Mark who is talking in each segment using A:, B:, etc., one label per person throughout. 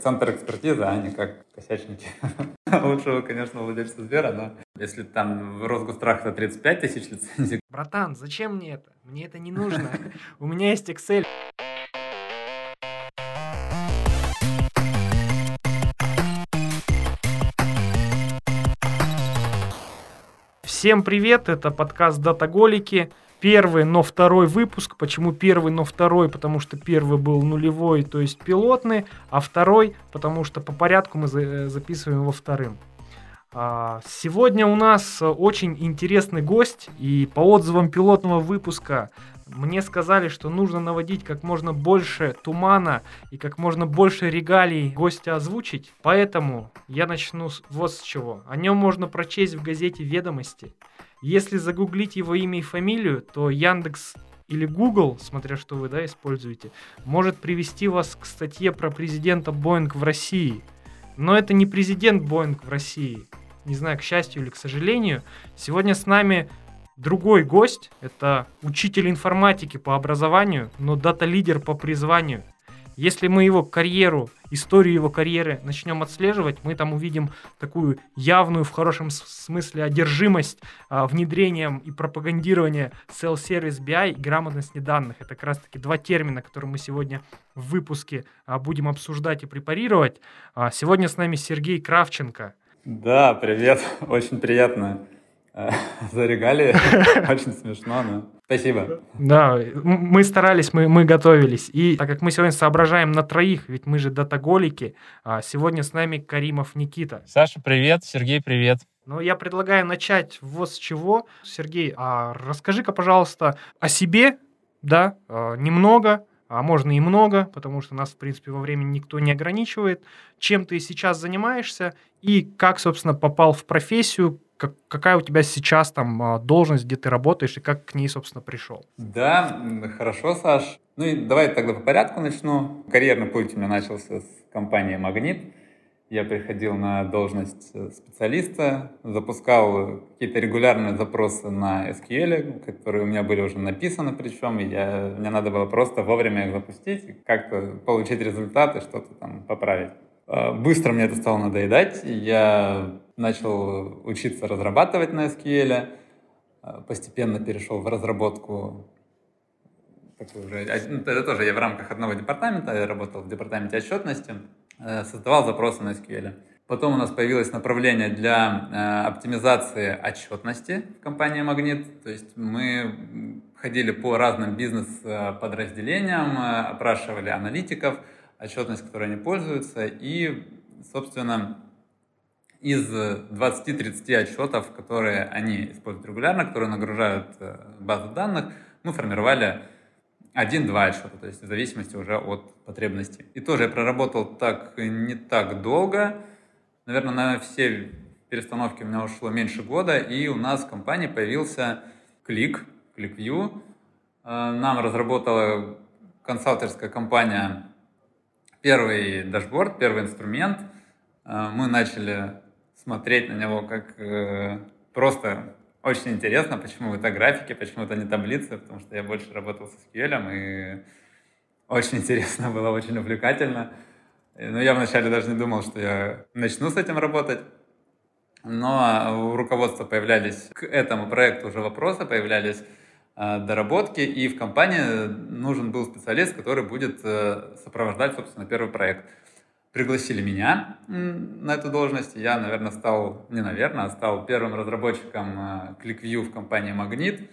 A: Центр экспертизы, а не как косячники. Лучшего, конечно, владельца Сбера, но если там в Росгострах это 35 тысяч лицензий.
B: Братан, зачем мне это? Мне это не нужно. У меня есть Excel. Всем привет, это подкаст «Датаголики». Первый, но второй выпуск. Почему первый, но второй? Потому что первый был нулевой, то есть пилотный, а второй, потому что по порядку мы за- записываем его вторым. А, Сегодня у нас очень интересный гость, и по отзывам пилотного выпуска мне сказали, что нужно наводить как можно больше тумана и как можно больше регалий гостя озвучить. Поэтому я начну с вот с чего. О нем можно прочесть в газете «Ведомости». Если загуглить его имя и фамилию, то Яндекс или Google, смотря что вы да, используете, может привести вас к статье про президента Боинг в России. Но это не президент Боинг в России. Не знаю, к счастью или к сожалению. Сегодня с нами другой гость. Это учитель информатики по образованию, но дата-лидер по призванию. Если мы его карьеру, историю его карьеры начнем отслеживать, мы там увидим такую явную, в хорошем смысле, одержимость а, внедрением и пропагандированием Self-Service BI и грамотности данных. Это как раз-таки два термина, которые мы сегодня в выпуске а, будем обсуждать и препарировать. А, сегодня с нами Сергей Кравченко.
A: Да, привет. Очень приятно. э, За регалии. Очень смешно, но спасибо.
B: Да, мы старались, мы, мы готовились. И так как мы сегодня соображаем на троих, ведь мы же датаголики, а, сегодня с нами Каримов Никита.
C: Саша, привет. Сергей, привет.
B: Но я предлагаю начать вот с чего. Сергей, а расскажи-ка, пожалуйста, о себе, да, а, немного, а можно и много, потому что нас, в принципе, во времени никто не ограничивает. Чем ты сейчас занимаешься и как, собственно, попал в профессию, как- какая у тебя сейчас там а, должность, где ты работаешь и как к ней, собственно, пришел?
A: Да, хорошо, Саш. Ну и давай тогда по порядку начну. Карьерный путь у меня начался с компании «Магнит». Я приходил на должность э, специалиста, запускал какие-то регулярные запросы на SQL, которые у меня были уже написаны причем, и я, мне надо было просто вовремя их запустить, как-то получить результаты, что-то там поправить. Э, Быстро мне это стало надоедать, я начал учиться разрабатывать на SQL, э, постепенно перешел в разработку такой уже, ну, это тоже я в рамках одного департамента, я работал в департаменте отчетности, э, создавал запросы на SQL. Потом у нас появилось направление для э, оптимизации отчетности в компании «Магнит». То есть мы ходили по разным бизнес-подразделениям, э, опрашивали аналитиков, отчетность, которой они пользуются, и, собственно, из 20-30 отчетов, которые они используют регулярно, которые нагружают э, базу данных, мы формировали один-два отчета, то есть в зависимости уже от потребностей. И тоже я проработал так не так долго. Наверное, на все перестановки у меня ушло меньше года, и у нас в компании появился Click, ClickView. Э, Нам разработала консалтерская компания первый дашборд, первый инструмент. Э, Мы начали смотреть на него как э, просто очень интересно, почему это графики, почему это не таблицы, потому что я больше работал с SQL, и очень интересно было, очень увлекательно. Но я вначале даже не думал, что я начну с этим работать. Но у руководства появлялись к этому проекту уже вопросы, появлялись э, доработки, и в компании нужен был специалист, который будет э, сопровождать, собственно, первый проект. Пригласили меня на эту должность, я, наверное, стал, не наверное, а стал первым разработчиком э, ClickView в компании «Магнит».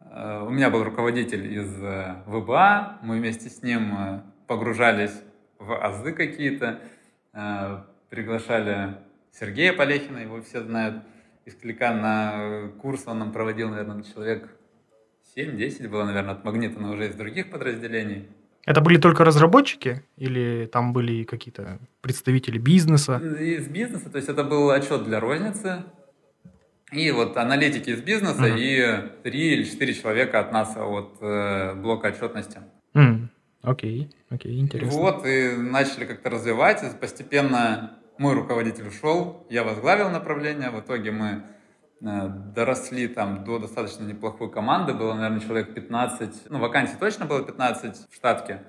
A: Э, У меня был руководитель из э, ВБА, мы вместе с ним погружались в азы какие-то, приглашали Сергея Полехина, его все знают, из Клика на курс он нам проводил, наверное, человек 7-10 было, наверное, от Магнита, но уже из других подразделений.
B: Это были только разработчики или там были какие-то представители бизнеса?
A: Из бизнеса, то есть это был отчет для розницы, и вот аналитики из бизнеса
B: Мгм.
A: и три или четыре человека от нас, от э, блока отчетности.
B: М, Окей, окей, интересно.
A: Вот, и начали как-то развивать, и постепенно мой руководитель ушел, я возглавил направление, в итоге мы доросли там до достаточно неплохой команды, было, наверное, человек 15, ну, вакансий точно было 15 в штатке,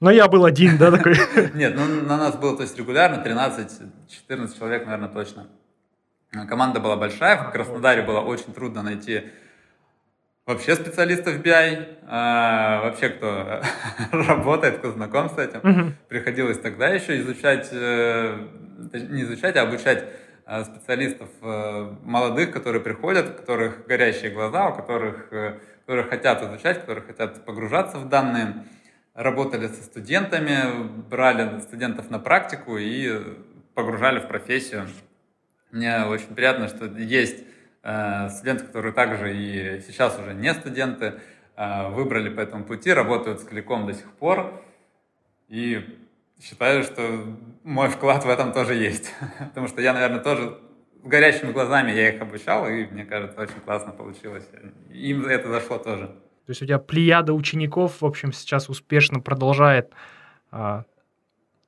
B: Но я был один, да, такой?
A: Нет, ну на нас было, то есть регулярно 13-14 человек, наверное, точно. Команда была большая, в Краснодаре было очень трудно найти вообще специалистов BI, а, вообще кто работает, кто знаком с этим. Приходилось тогда еще изучать, э, не изучать, а обучать э, специалистов э, молодых, которые приходят, у которых горящие глаза, у которых, которые хотят изучать, которые хотят погружаться в данные. Работали со студентами, брали студентов на практику и погружали в профессию. Мне очень приятно, что есть Э, студенты, которые также и сейчас уже не студенты, э, выбрали по этому пути, работают с Кликом до сих пор. И считаю, что мой вклад в этом тоже есть. Потому что я, наверное, тоже с горящими глазами я их обучал, и мне кажется, очень классно получилось. Им это зашло тоже.
B: То есть у тебя плеяда учеников, в общем, сейчас успешно продолжает а,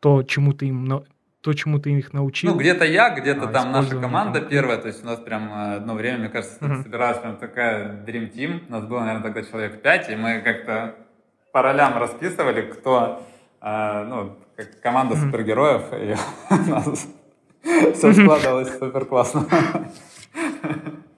B: то, чему ты им то, чему ты их научил?
A: Ну, где-то я, где-то а, там наша команда там. первая, то есть у нас прям одно время, мне кажется, uh-huh. собиралась прям такая Dream Team, у нас было, наверное, тогда человек 5, и мы как-то по ролям расписывали, кто, э, ну, как команда супергероев, и у нас все складывалось супер классно.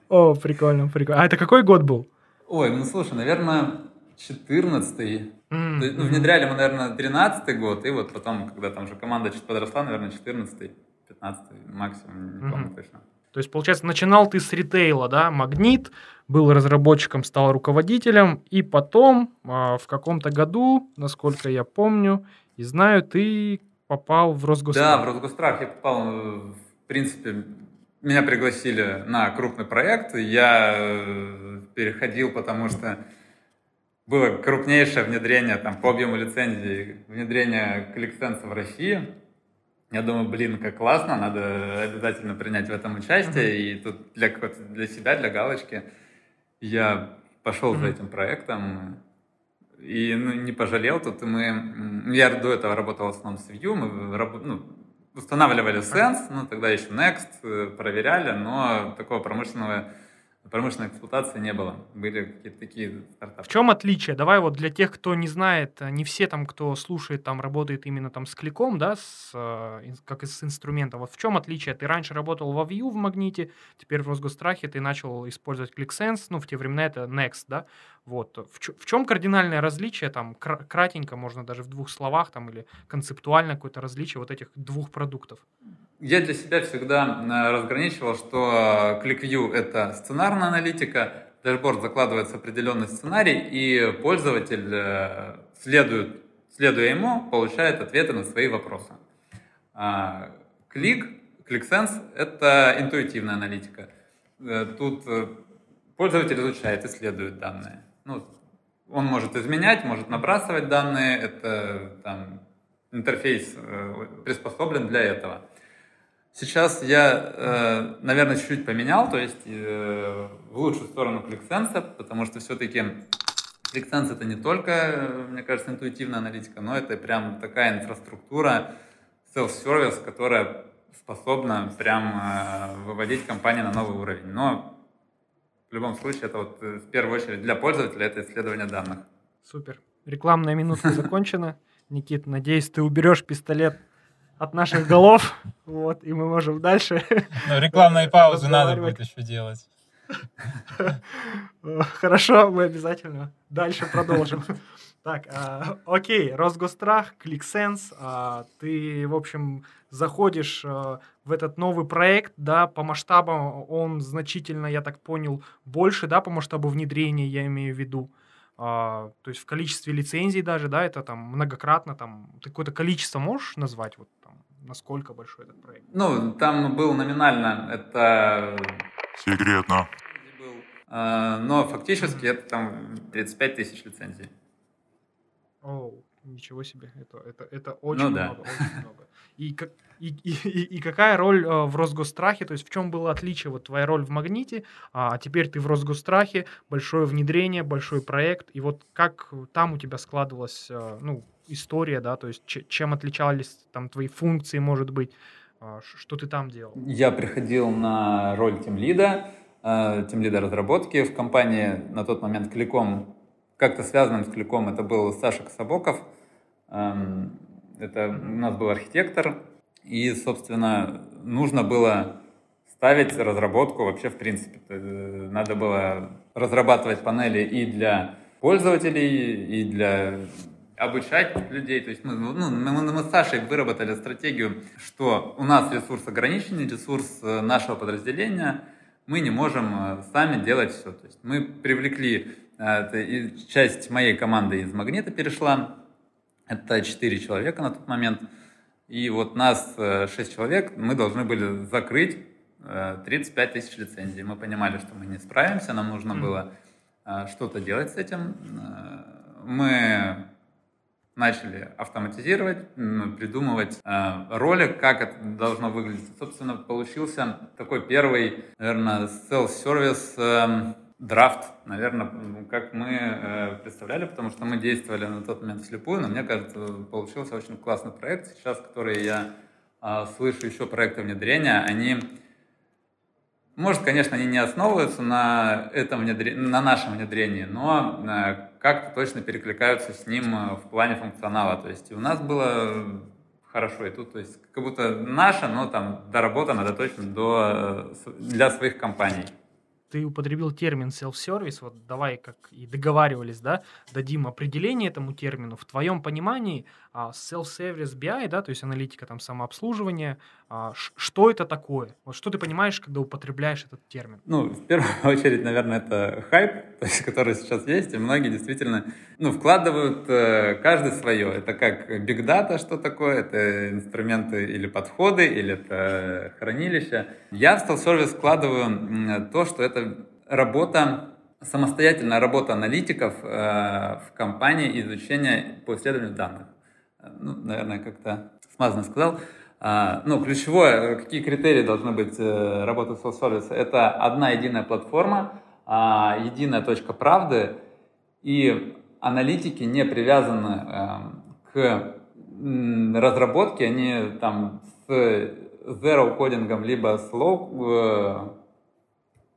B: О, прикольно, прикольно. А это какой год был?
A: Ой, ну слушай, наверное, 14 Mm-hmm. Ну, внедряли мы, наверное, 13 год, и вот потом, когда там уже команда чуть подросла, наверное, 14 15 максимум, не mm-hmm. помню точно.
B: То есть, получается, начинал ты с ритейла, да, Магнит, был разработчиком, стал руководителем, и потом а, в каком-то году, насколько я помню и знаю, ты попал в Росгострах.
A: Да, в Росгострах я попал, в принципе, меня пригласили на крупный проект, я э, переходил, потому что было крупнейшее внедрение там, по объему лицензий, внедрение ClickSense в России. Я думаю, блин, как классно, надо обязательно принять в этом участие. Mm-hmm. И тут для, для себя, для галочки я пошел mm-hmm. за этим проектом и ну, не пожалел. Тут мы, я до этого работал в основном с Vue, мы ну, устанавливали Sense, ну тогда еще Next, э, проверяли, но такого промышленного промышленной эксплуатации не было. Были какие-то такие
B: стартапы. В чем отличие? Давай вот для тех, кто не знает, не все там, кто слушает, там работает именно там с кликом, да, с, э, как с инструментом. Вот в чем отличие? Ты раньше работал во Vue в Магните, теперь в Росгострахе ты начал использовать ClickSense, ну, в те времена это Next, да? Вот. В, в чем кардинальное различие, там, кратенько, можно даже в двух словах, там, или концептуально какое-то различие вот этих двух продуктов?
A: Я для себя всегда э, разграничивал, что ClickView — это сценарная аналитика, дашборд закладывается определенный сценарий, и пользователь, э, следует, следуя ему, получает ответы на свои вопросы. Клик, а ClickSense — это интуитивная аналитика. Э, тут пользователь изучает, исследует данные. Ну, он может изменять, может набрасывать данные, это там, интерфейс приспособлен для этого. Сейчас я, э, наверное, чуть-чуть поменял, то есть э, в лучшую сторону ClickSense, потому что все-таки ClickSense это не только, мне кажется, интуитивная аналитика, но это прям такая инфраструктура, self-service, которая способна прям э, выводить компанию на новый уровень. Но в любом случае это вот в первую очередь для пользователя это исследование данных.
B: Супер. Рекламная минутка закончена. Никит, надеюсь, ты уберешь пистолет от наших голов, вот, и мы можем дальше...
C: Ну, рекламные паузы надо будет еще делать.
B: Хорошо, мы обязательно дальше продолжим. Так, а, окей, Росгострах, ClickSense, а, ты, в общем, заходишь а, в этот новый проект, да, по масштабам он значительно, я так понял, больше, да, по масштабу внедрения, я имею в виду. А, то есть в количестве лицензий даже, да, это там многократно, там, ты какое-то количество можешь назвать, вот там, насколько большой этот проект?
A: Ну, там был номинально, это...
D: Секретно.
A: А, но фактически это там 35 тысяч лицензий.
B: О, ничего себе, это, это, это очень ну, много, да. очень много. И, и, и, и какая роль э, в Росгострахе, то есть в чем было отличие, вот твоя роль в Магните, а, а теперь ты в Росгострахе, большое внедрение, большой проект, и вот как там у тебя складывалась, э, ну, история, да, то есть чем отличались там твои функции, может быть, а, что ты там делал?
A: Я приходил на роль тимлида, э, тимлида разработки в компании. На тот момент Кликом, как-то связанным с Кликом, это был Саша Кособоков, это у нас был архитектор, и, собственно, нужно было ставить разработку вообще в принципе. Э, надо было разрабатывать панели и для пользователей, и для обучать людей. То есть мы, ну, мы, мы с Сашей выработали стратегию, что у нас ресурс ограниченный, ресурс э, нашего подразделения, мы не можем э, сами делать все. То есть мы привлекли, часть моей команды из Магнита перешла, это 4 человека на тот момент, и вот нас 6 человек, мы должны были закрыть 35 тысяч лицензий. Мы понимали, что мы не справимся, нам нужно mm. было э, что-то делать с этим. Э, мы начали автоматизировать, придумывать э, ролик, как это должно выглядеть. Собственно, получился такой первый, наверное, self-service э, драфт, наверное, как мы э, представляли, потому что мы действовали на тот момент вслепую, но мне кажется, получился очень классный проект. Сейчас, который я э, слышу еще проекты внедрения, они может, конечно, они не основываются на, этом внедр... на нашем внедрении, но э, как-то точно перекликаются с ним э, в плане функционала. То есть у нас было хорошо, и тут, то есть как будто наше, но там доработано, да точно до, для своих компаний
B: ты употребил термин self-service, вот давай, как и договаривались, да, дадим определение этому термину. В твоем понимании self-service BI, да, то есть аналитика там самообслуживания, а, что это такое? Вот что ты понимаешь, когда употребляешь этот термин?
A: Ну, в первую очередь, наверное, это хайп, то есть, который сейчас есть, и многие действительно, ну, вкладывают э, каждый свое. Это как big data, что такое, это инструменты или подходы, или это хранилище. Я в self-service вкладываю то, что это работа самостоятельная работа аналитиков э, в компании изучения по исследованию данных. Ну, наверное, как-то смазанно сказал. А, ну, ключевое, какие критерии должны быть э, работы self-service? Это одна единая платформа, а, единая точка правды, и аналитики не привязаны эм, к разработке, они там с zero кодингом, либо с low, э,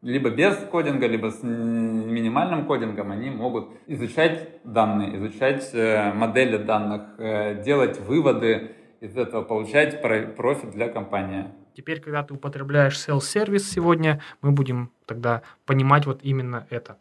A: либо без кодинга, либо с минимальным кодингом, они могут изучать данные, изучать э, модели данных, делать выводы, из этого получать профит для компании.
B: Теперь, когда ты употребляешь sales-сервис сегодня, мы будем тогда понимать вот именно это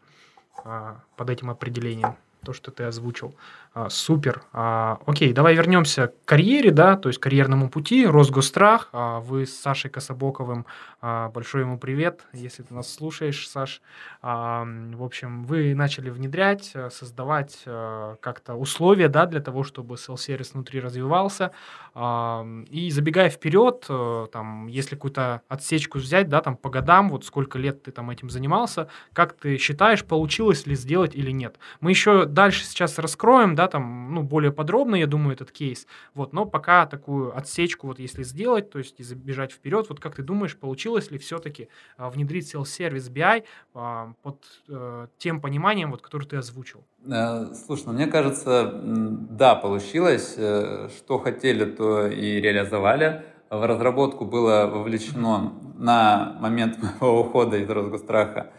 B: а, под этим определением, то, что ты озвучил. А, супер. А, окей, давай вернемся к карьере, да, то есть карьерному пути, Росгострах. А, вы с Сашей Кособоковым, а, большой ему привет, если ты нас слушаешь, Саш. А, в общем, вы начали внедрять, э, создавать а, как-то условия, да, для того, чтобы селл-сервис внутри развивался. А, и забегая вперед, а, там, если какую-то отсечку взять, да, там по годам, вот сколько лет ты там этим занимался, как ты считаешь, получилось ли сделать или нет? Мы еще дальше сейчас раскроем, да, там, ну, более подробно, я думаю, этот кейс. Вот, но пока такую отсечку, вот если сделать, то есть и забежать вперед, вот как ты думаешь, получилось ли все-таки а, внедрить Sales BI а, под а, тем пониманием, вот, который ты озвучил?
A: Э, слушай, ну, мне кажется, да, получилось. Э, что хотели, то и реализовали. В разработку было вовлечено на момент моего ухода из Росгостраха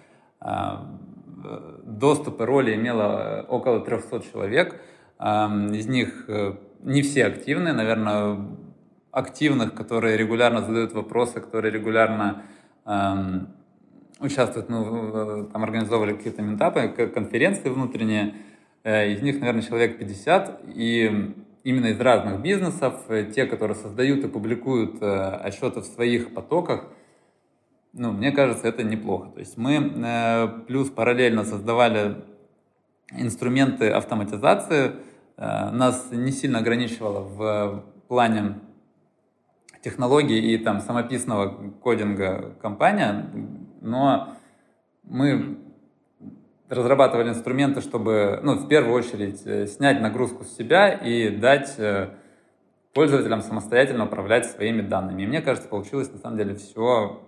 A: доступ и роли имело около 300 человек. Из них э, не все активные, наверное, активных, которые регулярно задают вопросы, которые регулярно эм, участвуют, ну, там организовывали какие-то ментапы, конференции внутренние, э, из них, наверное, человек 50, и именно из разных бизнесов, э, те, которые создают и публикуют э, отчеты в своих потоках, ну, мне кажется, это неплохо. То есть мы э, плюс параллельно создавали инструменты автоматизации, Э, нас не сильно ограничивало в плане технологий и там самописного кодинга компания, но мы разрабатывали инструменты, чтобы, ну, в первую очередь, э, снять нагрузку с себя и дать э, пользователям самостоятельно управлять своими данными. И мне кажется, получилось на самом деле все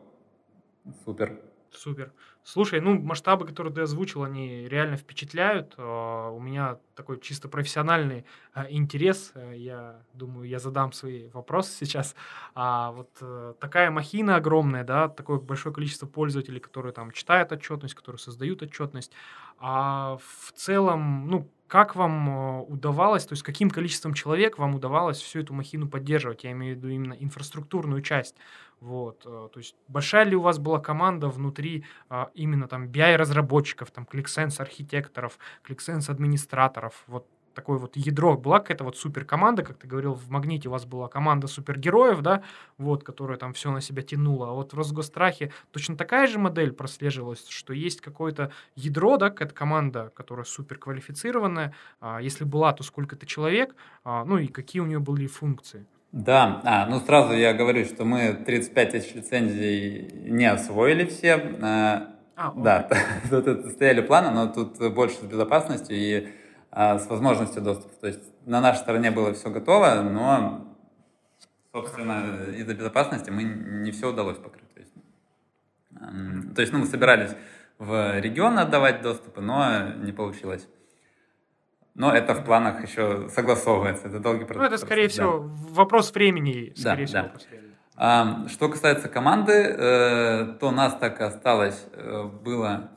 A: супер.
B: Супер. Слушай, ну, масштабы, которые ты озвучил, они реально впечатляют. А, у меня такой чисто профессиональный а, интерес. Э, я думаю, я задам свои вопросы сейчас. А вот э, такая махина огромная, да, такое большое количество пользователей, которые там читают отчетность, которые создают отчетность. А в целом, ну, как вам э, удавалось, то есть каким количеством человек вам удавалось всю эту махину поддерживать? Я имею в виду именно инфраструктурную часть. Вот, э, то есть большая ли у вас была команда внутри а, именно там BI-разработчиков, там ClickSense архитекторов, ClickSense администраторов, вот такое вот ядро, была какая-то вот суперкоманда, как ты говорил, в «Магните» у вас была команда супергероев, да, вот, которая там все на себя тянула, а вот в «Росгострахе» точно такая же модель прослеживалась, что есть какое-то ядро, да, какая-то команда, которая суперквалифицированная, а, если была, то сколько-то человек, а, ну и какие у нее были функции?
A: Да, а, ну сразу я говорю, что мы 35 тысяч лицензий не освоили все. А, а, да, тут стояли планы, но тут больше с безопасностью и а, с возможностью доступа. То есть на нашей стороне было все готово, но, собственно, из-за безопасности мы не все удалось покрыть. То есть, то есть ну, мы собирались в регион отдавать доступы, но не получилось. Но это в планах еще согласовывается, это долгий процесс.
B: Ну, это, скорее да. всего, вопрос времени. Скорее
A: да, всего, да. А, что касается команды, э, то нас так и осталось. Э, было,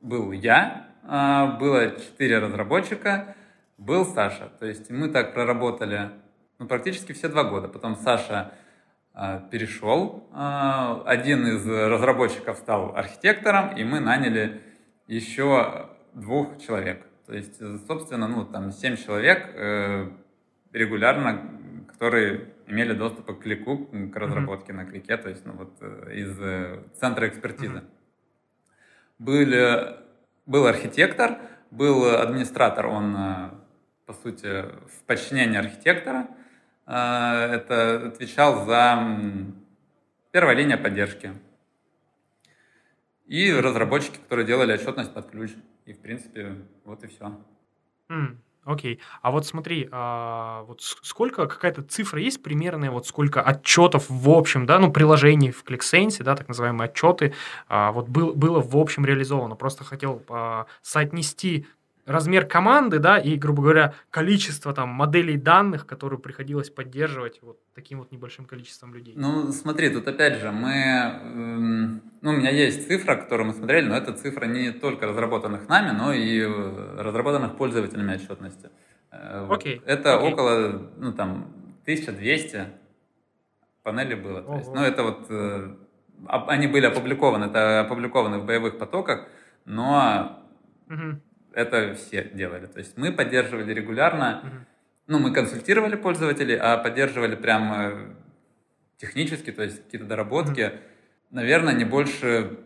A: был я, а, было четыре разработчика, был Саша. То есть мы так проработали ну, практически все два года. Потом Саша а, перешел, а, один из разработчиков стал архитектором, и мы наняли еще двух человек. То есть, собственно, ну, там семь человек э, регулярно, которые имели доступ к клику, к разработке mm-hmm. на клике, то есть, ну, вот э, из э, центра экспертизы. Mm-hmm. Были был архитектор, был администратор, он, э, по сути, в подчинении архитектора. Э, это отвечал за первая линия поддержки. И разработчики, которые делали отчетность под ключ. И, в принципе, вот и все.
B: Mm. Окей. А вот смотри, а, вот сколько, какая-то цифра есть примерная, вот сколько отчетов в общем, да, ну, приложений в ClickSense, да, так называемые отчеты, а, вот был, было в общем реализовано. Просто хотел а, соотнести размер команды, да, и, грубо говоря, количество там моделей данных, которые приходилось поддерживать вот таким вот небольшим количеством людей.
A: Ну, смотри, тут опять же мы, эм, ну, у меня есть цифра, которую мы смотрели, но это цифра не только разработанных нами, но и э, разработанных пользователями отчетности.
B: Э, окей.
A: Это
B: окей.
A: около, ну, там, 1200 панелей было. То есть, ну, это вот, э, они были опубликованы, это опубликованы в боевых потоках, но угу это все делали. То есть мы поддерживали регулярно, mm-hmm. ну, мы консультировали пользователей, а поддерживали прямо технически, то есть какие-то доработки, mm-hmm. наверное, не больше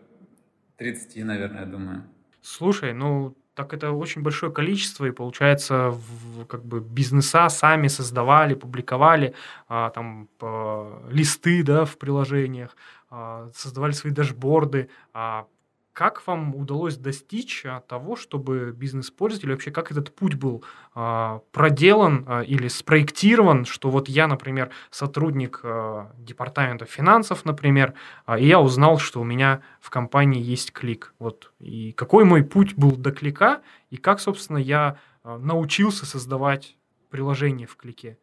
A: 30, наверное, я думаю.
B: Слушай, ну, так это очень большое количество, и получается, в, как бы бизнеса сами создавали, публиковали а, там по, листы, да, в приложениях, а, создавали свои дашборды, а как вам удалось достичь а, того, чтобы бизнес-пользователь, вообще как этот путь был а, проделан а, или спроектирован, что вот я, например, сотрудник а, департамента финансов, например, а, и я узнал, что у меня в компании есть клик. Вот. И какой мой путь был до клика, и как, собственно, я а, научился создавать приложение в клике.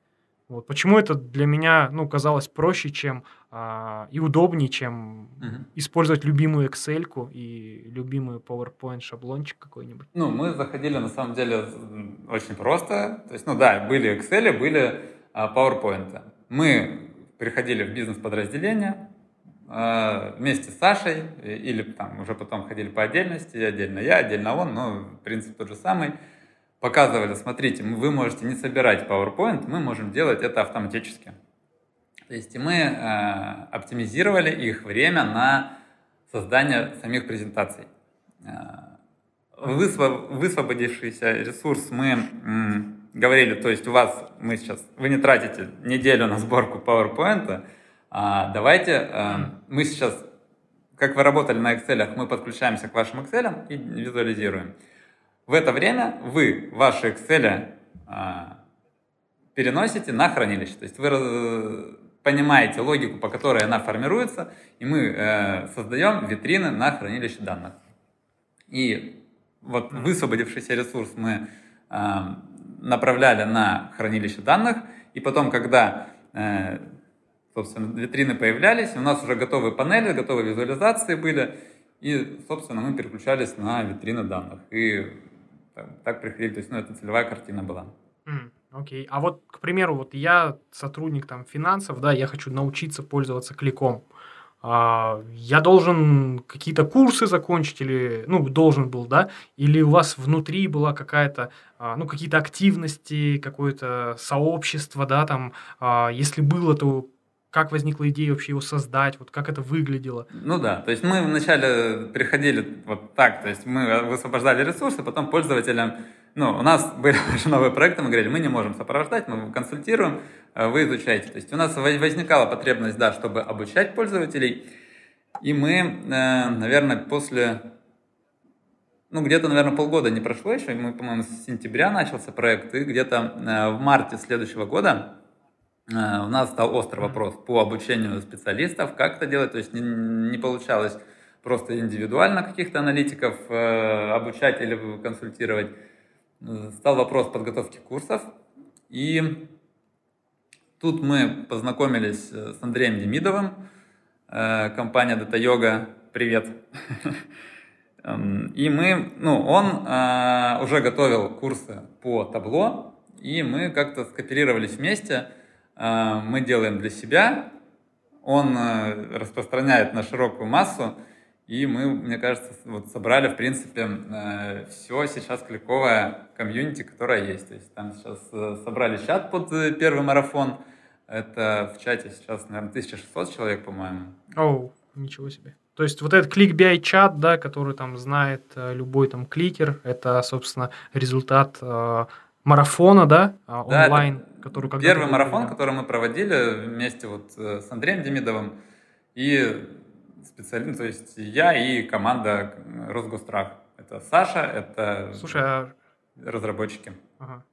B: Вот. Почему это для меня ну, казалось проще, чем а, и удобнее, чем угу. использовать любимую Excel и любимый PowerPoint шаблончик какой-нибудь?
A: Ну, мы заходили на самом деле очень просто. То есть, ну да, были Excel, были а, PowerPoint. Мы приходили в бизнес-подразделение а, вместе с Сашей, или там уже потом ходили по отдельности, отдельно я, отдельно он, но принцип тот же самый показывали, смотрите, вы можете не собирать PowerPoint, мы можем делать это автоматически. То есть мы э, оптимизировали их время на создание самих презентаций. Э, высвободившийся ресурс мы м, говорили, то есть у вас, мы сейчас, вы не тратите неделю на сборку PowerPoint, а давайте э, мы сейчас, как вы работали на Excel, мы подключаемся к вашим Excel и визуализируем. В это время вы ваши Excel а, переносите на хранилище. То есть вы понимаете логику, по которой она формируется, и мы э, создаем витрины на хранилище данных. И вот высвободившийся ресурс мы э, направляли на хранилище данных, и потом, когда э, собственно, витрины появлялись, у нас уже готовые панели, готовые визуализации были, и, собственно, мы переключались на витрины данных. И так, так приходили, то есть, ну, это целевая картина была.
B: Окей. А вот, к примеру, вот я сотрудник там финансов, да, я хочу научиться пользоваться кликом. А, я должен какие-то курсы закончить или, ну, должен был, да, или у вас внутри была какая-то, а, ну, какие-то активности, какое-то сообщество, да, там, а, если было, то как возникла идея вообще его создать, вот как это выглядело?
A: Ну да, то есть мы вначале приходили вот так, то есть мы высвобождали ресурсы, потом пользователям, ну, у нас были уже новые проекты, мы говорили, мы не можем сопровождать, мы консультируем, э, вы изучаете. То есть у нас возникала потребность, да, чтобы обучать пользователей, и мы, э, наверное, после ну, где-то, наверное, полгода не прошло еще, мы, по-моему, с сентября начался проект, и где-то э, в марте следующего года у нас стал острый вопрос по обучению специалистов, как это делать, то есть не, не получалось просто индивидуально каких-то аналитиков э, обучать или консультировать. Э, стал вопрос подготовки курсов, и тут мы познакомились с Андреем Демидовым, э, компания Data Yoga, привет. Эм, и мы, ну, он э, уже готовил курсы по табло, и мы как-то скооперировались вместе – Э, мы делаем для себя, он э, распространяет на широкую массу, и мы, мне кажется, вот собрали, в принципе, э, все сейчас кликовое комьюнити, которое есть. То есть там сейчас собрали чат под первый марафон. Это в чате сейчас, наверное, 1600 человек, по-моему.
B: Оу, ничего себе. То есть вот этот ClickBI чат, да, который там знает любой там кликер, это, собственно, результат э, марафона, да, онлайн.
A: Да, который Первый марафон, который мы проводили вместе вот э, с Андреем Демидовым и специалист, то есть я и команда Росгострах. Это Саша, это
B: Слушай, а...
A: разработчики.
B: Ага.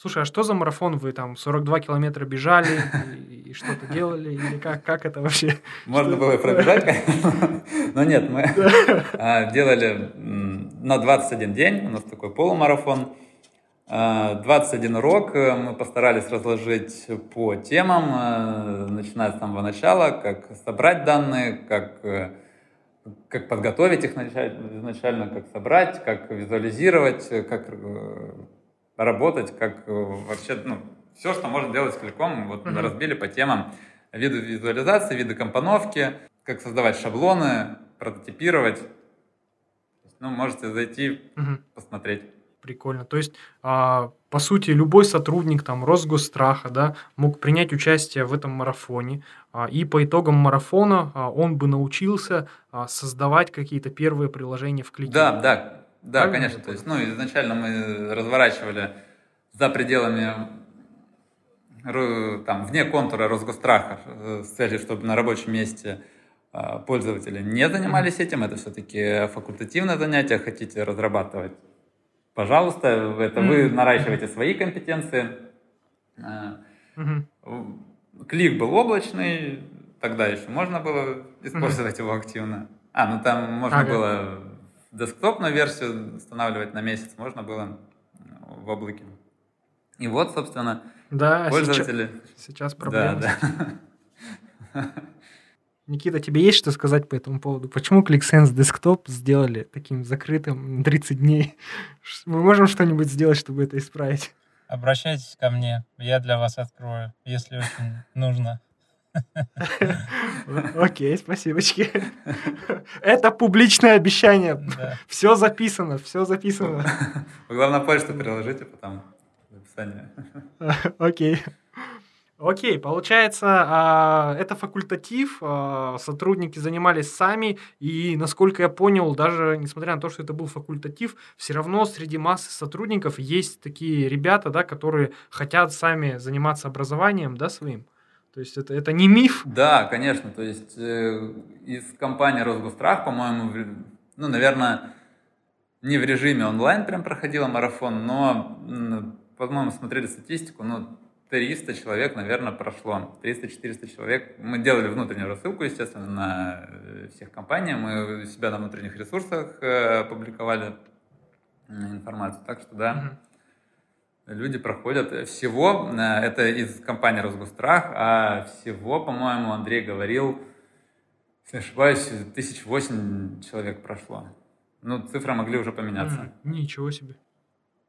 B: Слушай, а что за марафон? Вы там 42 километра бежали и, что-то делали? Или как, как это вообще?
A: Можно было пробежать, конечно. Но нет, мы а, делали на 21 день. У нас такой полумарафон. 21 урок э, мы постарались разложить по темам, э, начиная с самого начала, как собрать данные, как, э, как подготовить их изначально, как собрать, как визуализировать, как работать, как вообще, ну, все, что можно делать с кликом, вот mm-hmm. разбили по темам виды визуализации, виды компоновки, как создавать шаблоны, прототипировать. Ну, можете зайти, mm-hmm. посмотреть.
B: Прикольно. То есть, а, по сути, любой сотрудник там Росгосстраха да, мог принять участие в этом марафоне, а, и по итогам марафона а, он бы научился а, создавать какие-то первые приложения в клике.
A: Да, да, да, Правильно конечно. То есть, ну, изначально мы разворачивали за пределами там, вне контура Росгостраха э, с целью, чтобы на рабочем месте пользователи не занимались этим. Это все-таки факультативное занятие. Хотите разрабатывать пожалуйста, это вы наращиваете свои компетенции. Клик был облачный, тогда еще можно было использовать его активно. А, ну там можно ага. было десктопную версию устанавливать на месяц, можно было в облаке. И вот, собственно,
B: да, пользователи... Сейчас, сейчас проблема. Да, да. Никита, тебе есть что сказать по этому поводу? Почему ClickSense Desktop сделали таким закрытым на 30 дней? Мы можем что-нибудь сделать, чтобы это исправить?
C: Обращайтесь ко мне, я для вас открою, если очень нужно.
B: Окей, спасибо. Это публичное обещание. Все записано, все записано.
A: Главное, почту приложите потом в описании.
B: Окей. Окей, получается, а, это факультатив, а, сотрудники занимались сами, и, насколько я понял, даже несмотря на то, что это был факультатив, все равно среди массы сотрудников есть такие ребята, да, которые хотят сами заниматься образованием, да, своим. То есть это, это не миф?
A: Да, конечно. То есть э, из компании Росгострах, по-моему, ну, наверное, не в режиме онлайн прям проходила марафон, но, по-моему, смотрели статистику, ну, 300 человек, наверное, прошло. 300-400 человек. Мы делали внутреннюю рассылку, естественно, на э, всех компаниях. Мы себя на внутренних ресурсах э, опубликовали информацию. Так что, да, mm-hmm. люди проходят. Всего, э, это из компании Росгострах, а всего, по-моему, Андрей говорил, если не ошибаюсь, тысяч восемь человек прошло. Ну, цифры могли уже поменяться.
B: М, Ничего себе.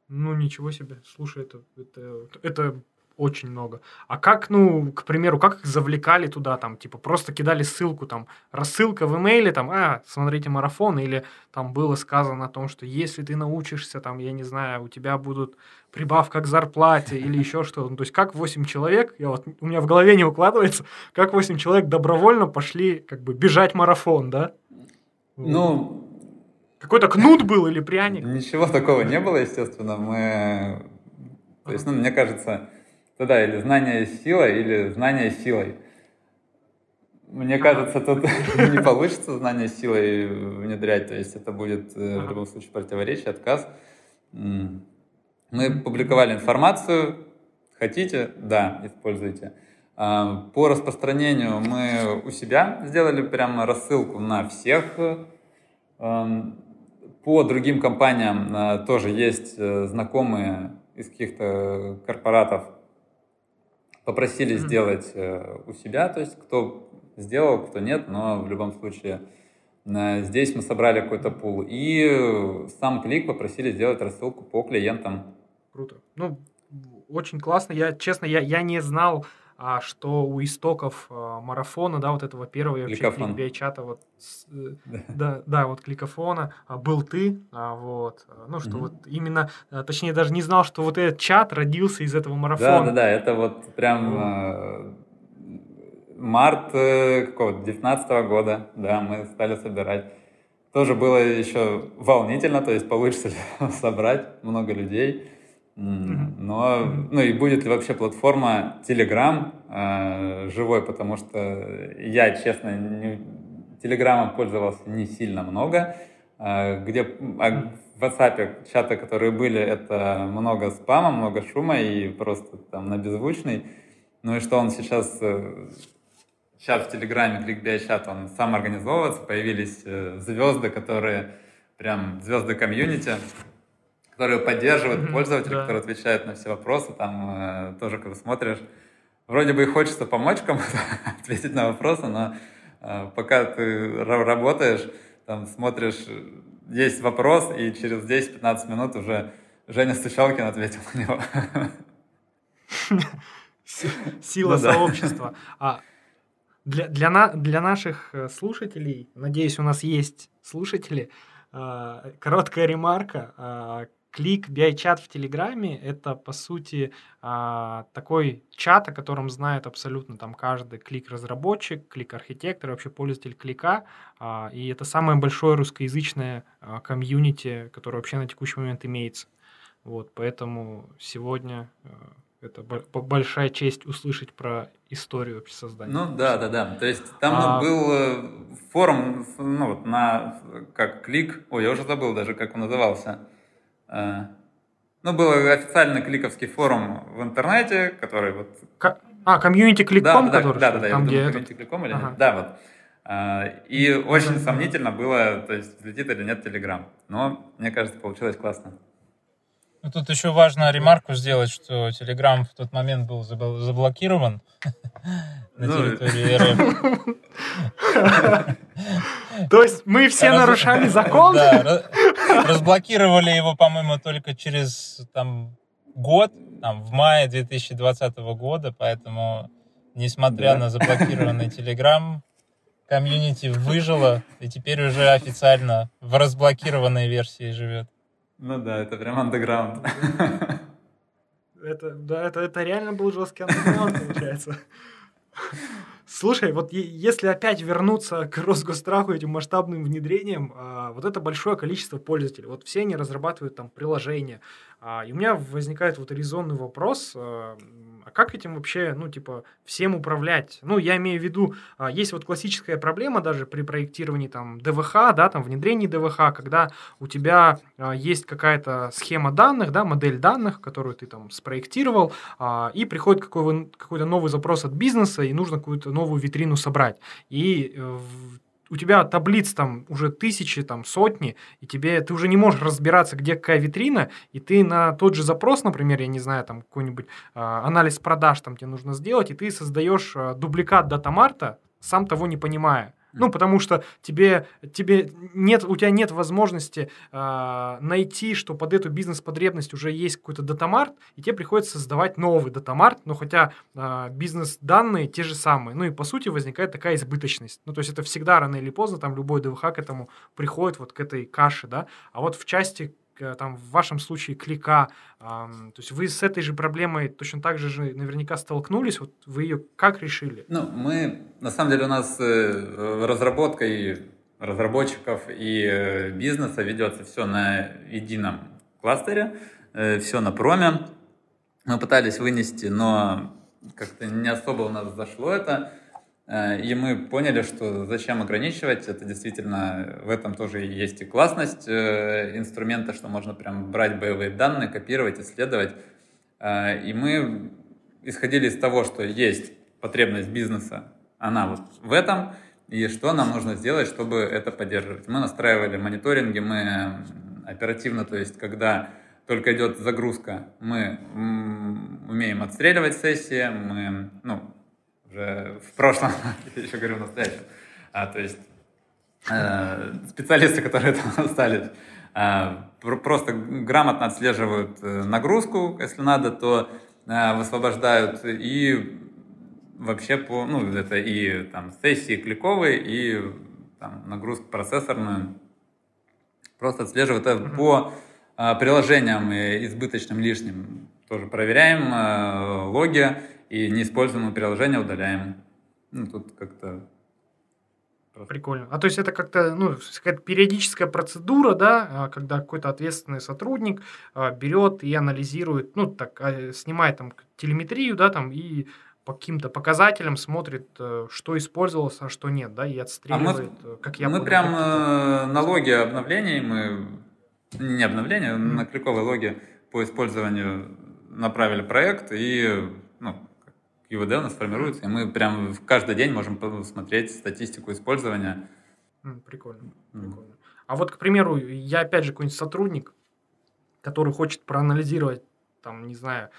B: Ну, ничего себе. Слушай, это, это, это очень много. А как, ну, к примеру, как их завлекали туда, там, типа, просто кидали ссылку, там, рассылка в имейле, там, а, смотрите марафон, или там было сказано о том, что если ты научишься, там, я не знаю, у тебя будут прибавка к зарплате или еще что-то. Ну, то есть, как 8 человек, я вот, у меня в голове не укладывается, как 8 человек добровольно пошли, как бы, бежать марафон, да?
A: Ну,
B: Какой-то кнут был или пряник?
A: Ничего такого не было, естественно. Мы, то есть, ну, мне кажется, тогда или знание силой, или знание силой. Мне кажется, тут не получится знание силой внедрять, то есть это будет э, в любом случае противоречие, отказ. Мы публиковали информацию, хотите, да, используйте. А, По распространению мы у себя сделали прямо рассылку на всех По другим компаниям э, тоже есть э, знакомые из каких-то корпоратов, попросили
B: Мгм.
A: сделать э, у себя, то есть кто сделал, кто нет, но в любом случае э, здесь мы собрали какой-то пул. И сам клик попросили сделать рассылку по клиентам.
B: Круто. Ну, очень классно. Я, честно, я, я не знал, а, что у истоков а, марафона, да, вот этого первого и вообще кликбей-чата, вот, с, э, да, да, вот кликофона, а, был ты, а, вот, а, ну, что
A: Мгм.
B: вот именно, а, точнее, даже не знал, что вот этот чат родился из этого
A: Да,
B: марафона.
A: да, да, это вот прям э, март э, какого 19 года, да, мы стали собирать. Тоже было еще волнительно, то есть получится ли собрать много людей. Но, ну и будет ли вообще платформа Telegram э, живой, потому что я, честно, не, Телеграмом пользовался не сильно много. Э, Где а в WhatsApp чаты, которые были, это много спама, много шума и просто там на беззвучный. Ну и что он сейчас э, чат в Телеграме, кликбей чат, он сам организовывается, появились э, звезды, которые прям звезды комьюнити, которые поддерживают
B: Мгм,
A: пользователей,
B: да.
A: которые отвечают на все вопросы. Там э, тоже, когда смотришь, вроде бы и хочется помочь кому-то, ответить на вопросы, но э, пока ты ра- работаешь, там смотришь, э, есть вопрос, и через 10-15 минут уже Женя Стучалкин ответил на него.
B: Си- Сила
A: Ну да.
B: сообщества. А для, для, на, для наших э, слушателей, надеюсь, у нас есть слушатели, а, короткая ремарка. Клик BI-чат в Телеграме – это, по сути, а, такой чат, о котором знает абсолютно там каждый клик-разработчик, клик-архитектор, вообще пользователь клика. а, И это самое большое русскоязычное а, комьюнити, которое вообще на текущий момент имеется. Вот, поэтому сегодня э, это бо- бо- большая честь услышать про историю вообще создания.
A: Ну да, да, да. То есть там
B: А-
A: был э, форум, ну вот на как клик, ой, я уже забыл даже, как он назывался. Э, Ну, был официальный кликовский форум в интернете, который вот...
B: А, комьюнити кликом,
A: да,
B: который
A: да, да, да, я
B: там, где
A: думаю, комьюнити кликом или
B: Ага.
A: нет? Да, вот. А, И очень сомнительно было, то есть взлетит или нет Telegram. Но, мне кажется, получилось классно.
C: Ну, тут еще важно ремарку сделать, что Telegram в тот момент был забл- заблокирован на
A: Ну,
C: территории РФ.
B: То есть мы все нарушали закон?
C: Разблокировали его, по-моему, только через там год, там, в мае 2020 года, поэтому, несмотря на заблокированный Telegram, комьюнити выжило и теперь уже официально в разблокированной версии живет.
A: Ну да, это прям андеграунд.
B: Это, да, это, это реально был жесткий андеграунд, получается. Слушай, вот если опять вернуться к Росгостраху этим масштабным внедрением, а, вот это большое количество пользователей, вот все они разрабатывают там приложения, а, и у меня возникает вот резонный вопрос, а как этим вообще, ну, типа, всем управлять? Ну, я имею в виду, а, есть вот классическая проблема даже при проектировании там ДВХ, да, там внедрении ДВХ, когда у тебя а, есть какая-то схема данных, да, модель данных, которую ты там спроектировал, а, и приходит какой- какой-то новый запрос от бизнеса, и нужно какую-то новую витрину собрать. И э, у тебя таблиц там уже тысячи, там сотни, и тебе ты уже не можешь разбираться, где какая витрина, и ты на тот же запрос, например, я не знаю, там какой-нибудь а, анализ продаж там тебе нужно сделать, и ты создаешь а, дубликат датамарта, сам того не понимая. Ну, потому что тебе, тебе нет, у тебя нет возможности э, найти, что под эту бизнес-потребность уже есть какой-то data mart, и тебе приходится создавать новый data mart, но хотя э, бизнес-данные те же самые. Ну и по сути возникает такая избыточность. Ну, то есть это всегда рано или поздно, там любой DWH к этому приходит, вот к этой каше, да. А вот в части там в вашем случае Qlik а, э, то есть вы с этой же проблемой точно так же, же наверняка столкнулись, вот вы ее как решили?
A: Ну, мы, на самом деле у нас э, разработка и разработчиков и э, бизнеса ведется все на едином кластере, э, все на проме. Мы пытались вынести, но как-то не особо у нас зашло это. Э, и мы поняли, что зачем ограничивать, это действительно в этом тоже есть и классность э, инструмента, что можно прям брать боевые данные, копировать, исследовать. Э, и мы исходили из того, что есть потребность бизнеса, она вот в этом, и что нам нужно сделать, чтобы это поддерживать. Мы настраивали мониторинги, мы оперативно, то есть когда только идет загрузка, мы умеем отстреливать сессии, мы, ну, уже в прошлом, я еще говорю в настоящем. А, то есть э, специалисты, которые там остались, э, просто грамотно отслеживают э, нагрузку, если надо, то э, высвобождают и вообще по, ну, это и там сессии кликовые, и там нагрузку процессорную. Просто отслеживают это по э, приложениям избыточным, лишним. Тоже проверяем э, логи, и неиспользуемые приложения удаляем. Ну, тут как-то...
B: Прикольно. А то есть это как-то, ну, какая-то периодическая процедура, да, а, когда какой-то ответственный сотрудник а, берет и анализирует, ну, так, а, снимает там телеметрию, да, там, и по каким-то показателям смотрит, э, что использовалось, а что нет, да, и отстреливает,
A: а мы, как я Мы прям э, на логе обновлений, мы, не обновления, mm-hmm. на кликовой логе по использованию направили проект, и, ну, ИВД у нас формируется, и мы прям каждый день можем посмотреть статистику использования.
B: Прикольно, прикольно. А вот, к примеру, я опять же какой-нибудь сотрудник, который хочет проанализировать, там, не знаю,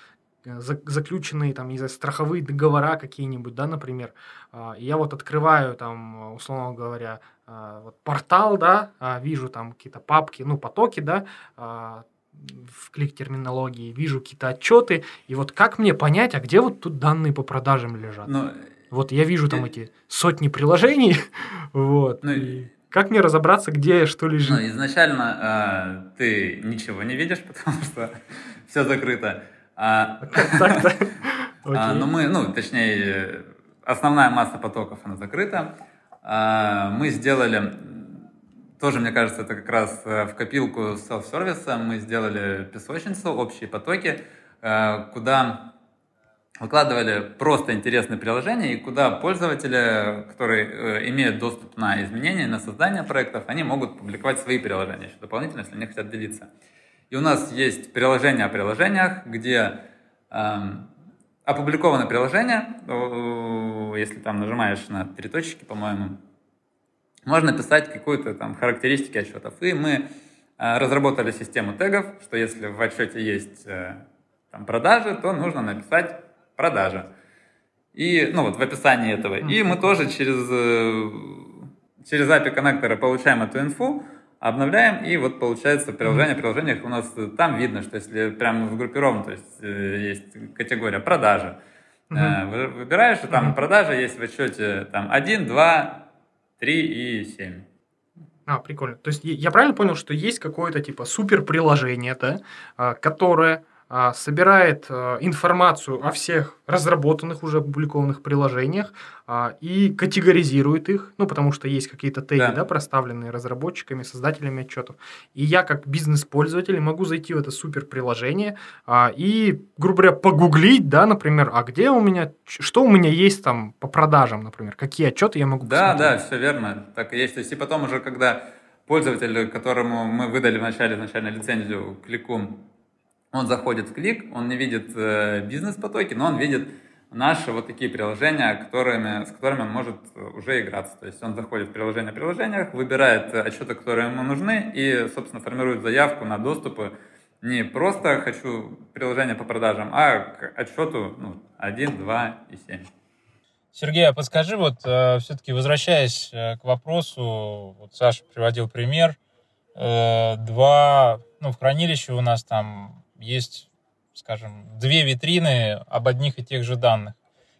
B: заключенные там, не знаю, страховые договора какие-нибудь, да, например. А, я вот открываю там, условно говоря, а, вот портал, да, а, вижу там какие-то папки, ну, потоки, да, в клик-терминологии, вижу какие-то отчеты, и вот как мне понять, а где вот тут данные по продажам лежат? Но... Ну, вот я вижу там и... эти сотни приложений, вот, ну, и как мне разобраться, где что лежит?
A: Ну, изначально э, ты ничего не видишь, потому что все закрыто. А, Так-то. А, но мы, ну, точнее, основная масса потоков, она закрыта. А, мы сделали тоже, мне кажется, это как раз э, в копилку селф-сервиса мы сделали песочницу, общие потоки, э, куда выкладывали просто интересные приложения и куда пользователи, которые э, имеют доступ на изменения, на создание проектов, они могут публиковать свои приложения еще дополнительно, если они хотят делиться. И у нас есть приложение о приложениях, где эм, опубликованы приложения, если там нажимаешь на три точки, по-моему, можно писать какую-то там характеристики отчетов. И мы э, разработали систему тегов, что если в отчете есть э, там, продажи, то нужно написать продажа. И, ну вот в описании этого. И мы тоже через, э, через API коннектора получаем эту инфу, обновляем, и вот получается приложение, приложение у нас там видно, что если прямо сгруппировано, то есть есть категория продажи, uh выбираешь, и там uh продажа есть в отчете там 1, 2, 3 и 7.
B: А, прикольно. То есть я правильно понял, что есть какое-то типа супер приложение, да, а, которое собирает а, информацию о всех разработанных уже опубликованных приложениях а, и категоризирует их, ну, потому что есть какие-то теги, да. да, проставленные разработчиками, создателями отчетов. И я, как бизнес-пользователь, могу зайти в это супер приложение и, грубо говоря, погуглить, да, например, а где у меня, что у меня есть там по продажам, например, какие отчеты я могу
A: Да, посмотреть. да, все верно, так и есть. То есть и потом уже, когда пользователь, которому мы выдали вначале изначально лицензию клику, он заходит в клик, он не видит э, бизнес-потоки, но он видит наши вот такие приложения, которыми, с которыми он может уже играться. То есть он заходит в приложение о приложениях, выбирает отчеты, которые ему нужны, и, собственно, формирует заявку на доступы. Не просто хочу приложение по продажам, а к отчету ну, 1, 2 и 7.
C: Сергей, а подскажи, вот э, все-таки возвращаясь э, к вопросу, вот Саша приводил пример, э, два, ну, в хранилище у нас там есть, скажем, две витрины об одних и тех же данных.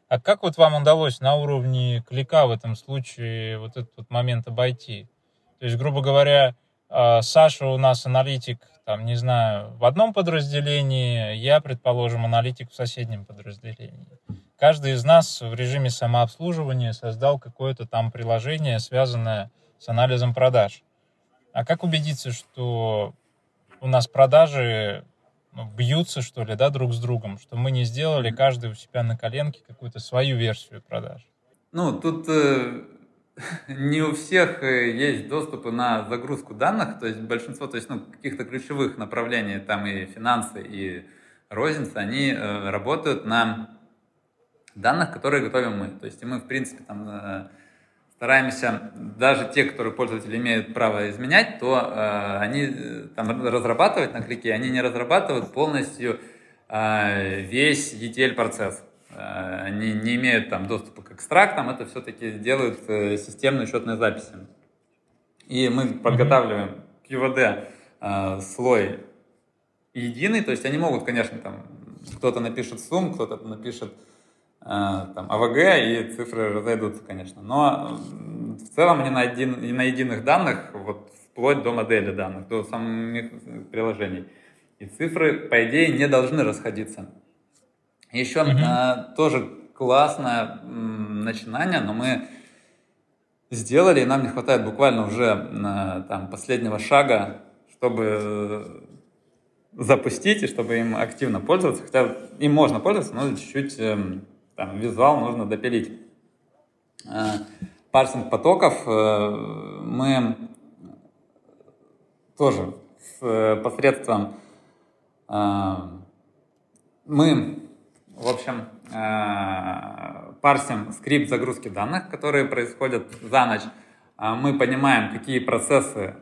C: А как вот вам удалось на уровне клика в этом случае вот этот вот момент обойти? То есть, грубо говоря, э, Саша у нас аналитик, там, не знаю, в одном подразделении, я, предположим, аналитик в соседнем подразделении каждый из нас в режиме самообслуживания создал какое-то там приложение, связанное с анализом продаж. А как убедиться, что у нас продажи ну, бьются, что ли, да, друг с другом, что мы не сделали каждый у себя на коленке какую-то свою версию продаж?
A: Ну, тут э, не у всех э, есть доступы на загрузку данных, то есть большинство, то есть, ну, каких-то ключевых направлений, там и финансы, и розница, они э, работают на данных, которые готовим мы. То есть мы, в принципе, там э, стараемся, даже те, которые пользователи имеют право изменять, то э, они э, там разрабатывать на клике, они не разрабатывают полностью э, весь ETL-процесс. Э, они не имеют там доступа к экстрактам, это все-таки делают э, системные счетные записи. И мы подготавливаем QVD э, слой единый, то есть они могут, конечно, там кто-то напишет сумм, кто-то напишет Э, там, АВГ и цифры разойдутся, конечно. Но в целом они на, один, на единых данных, вот вплоть до модели данных, до самих приложений. И цифры, по идее, не должны расходиться. Еще mm-hmm. тоже классное начинание, но мы сделали, и нам не хватает буквально уже а, там, последнего шага, чтобы запустить и чтобы им активно пользоваться. Хотя им можно пользоваться, но чуть-чуть эм, там, визуал нужно допилить. Э, парсинг потоков э, мы тоже с э, посредством мы, в общем, парсим скрипт загрузки данных, которые происходят за ночь. Мы понимаем, какие процессы,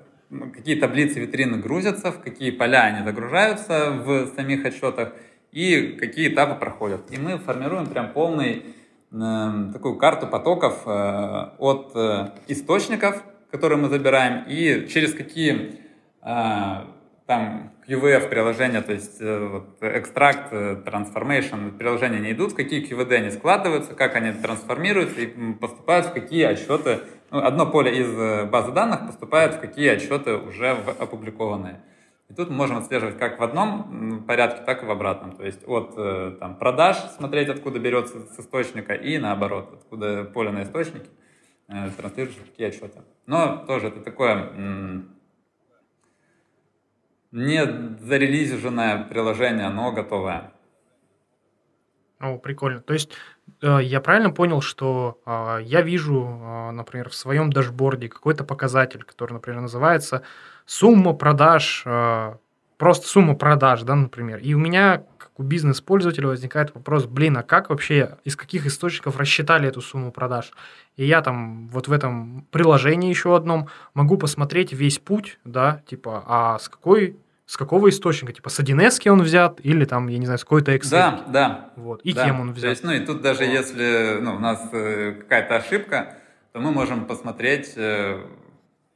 A: какие таблицы витрины грузятся, в какие поля они загружаются в самих отчетах, и какие этапы проходят. И мы формируем прям полный э, такую карту потоков э, от э, источников, которые мы забираем, и через какие э, там QVF приложения, то есть э, вот, экстракт, э, transformation приложения не идут, какие QVD они складываются, как они трансформируются и поступают в какие отчеты. Ну, одно поле из э, базы данных поступает в какие отчеты уже в опубликованные. И тут мы можем отслеживать как в одном порядке, так и в обратном. То есть от э, там, продаж смотреть, откуда берется с источника, и наоборот, откуда поле на источнике э, транслируется какие отчеты. Но тоже это такое не зарелизированное приложение, но готовое.
B: О, прикольно. То есть э, я правильно понял, что э, я вижу, э, например, в своем дашборде какой-то показатель, который, например, называется сумма продаж, э, просто сумма продаж, да, например. И у меня, как у бизнес-пользователя, возникает вопрос, блин, а как вообще, из каких источников рассчитали эту сумму продаж? И я там вот в этом приложении еще одном могу посмотреть весь путь, да, типа, а с какой с какого источника? Типа с 1 он взят или там, я не знаю, с какой-то Excel?
A: Да, да.
B: Вот. И
A: да.
B: кем он взят? То
A: есть, ну и тут даже вот. если ну, у нас э, какая-то ошибка, то мы можем посмотреть э,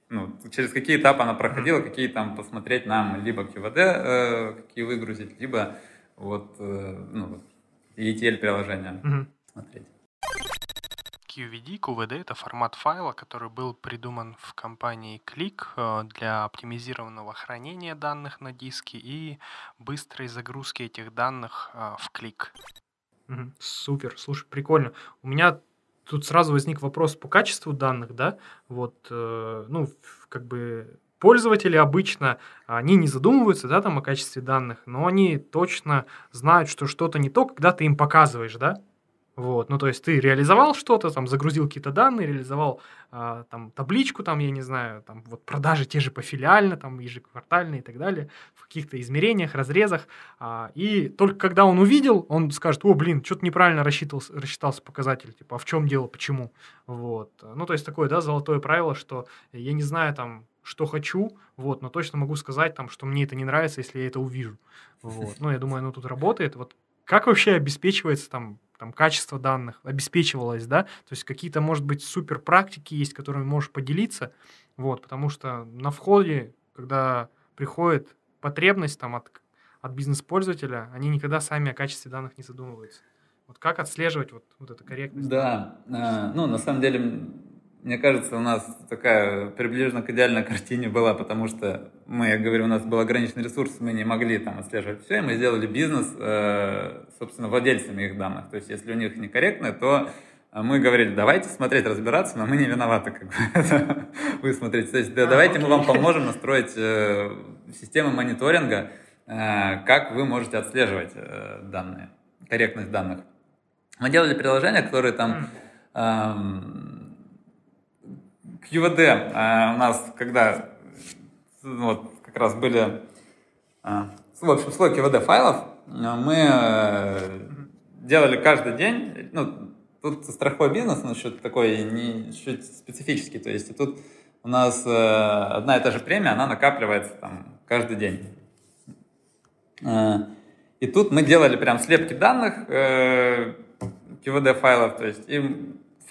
A: ну, через какие этапы она проходила, какие там посмотреть нам либо QVD, э, какие выгрузить, либо вот, э, ну, ETL приложение
B: угу.
A: смотреть.
B: QVD, QVD — это формат файла, который был придуман в компании Click э, для оптимизированного хранения данных на диске и быстрой загрузки этих данных э, в Click. Угу. Супер, слушай, прикольно. У меня тут сразу возник вопрос по качеству данных, да, вот, э, ну, как бы пользователи обычно, они не задумываются, да, там о качестве данных, но они точно знают, что что-то не то, когда ты им показываешь, да, вот, ну то есть ты реализовал что-то, там загрузил какие-то данные, реализовал а, там табличку, там я не знаю, там вот продажи те же пофилиально, там ежеквартальные и так далее, в каких-то измерениях, разрезах, а, и только когда он увидел, он скажет, о, блин, что-то неправильно рассчитался, рассчитался показатель, типа, а в чем дело, почему, вот, ну то есть такое, да, золотое правило, что я не знаю там что хочу, вот, но точно могу сказать там, что мне это не нравится, если я это увижу, вот, ну я думаю, оно тут работает, вот как вообще обеспечивается там там, качество данных обеспечивалось, да, то есть какие-то, может быть, супер практики есть, которыми можешь поделиться, вот, потому что на входе, когда приходит потребность там от, от бизнес-пользователя, они никогда сами о качестве данных не задумываются. Вот как отслеживать вот, вот эту корректность?
A: Да, э, ну, на самом деле, мне кажется, у нас такая приближена к идеальной картине была, потому что мы, я говорю, у нас был ограниченный ресурс, мы не могли там отслеживать все, и мы сделали бизнес, э, собственно, владельцами их данных. То есть, если у них некорректно, то мы говорили, давайте смотреть, разбираться, но мы не виноваты, как бы вы смотрите. То есть, да, а, давайте мы вам поможем настроить э, систему мониторинга, э, как вы можете отслеживать данные, корректность данных. Мы делали приложения, которые там... QVD э, у нас, когда вот, как раз были, э, в общем, слой QVD файлов, э, мы э, делали каждый день, ну, тут страховой бизнес, он еще такой не, чуть специфический, то есть тут у нас э, одна и та же премия, она накапливается там каждый день. Э, и тут мы делали прям слепки данных, э, QVD файлов, то есть и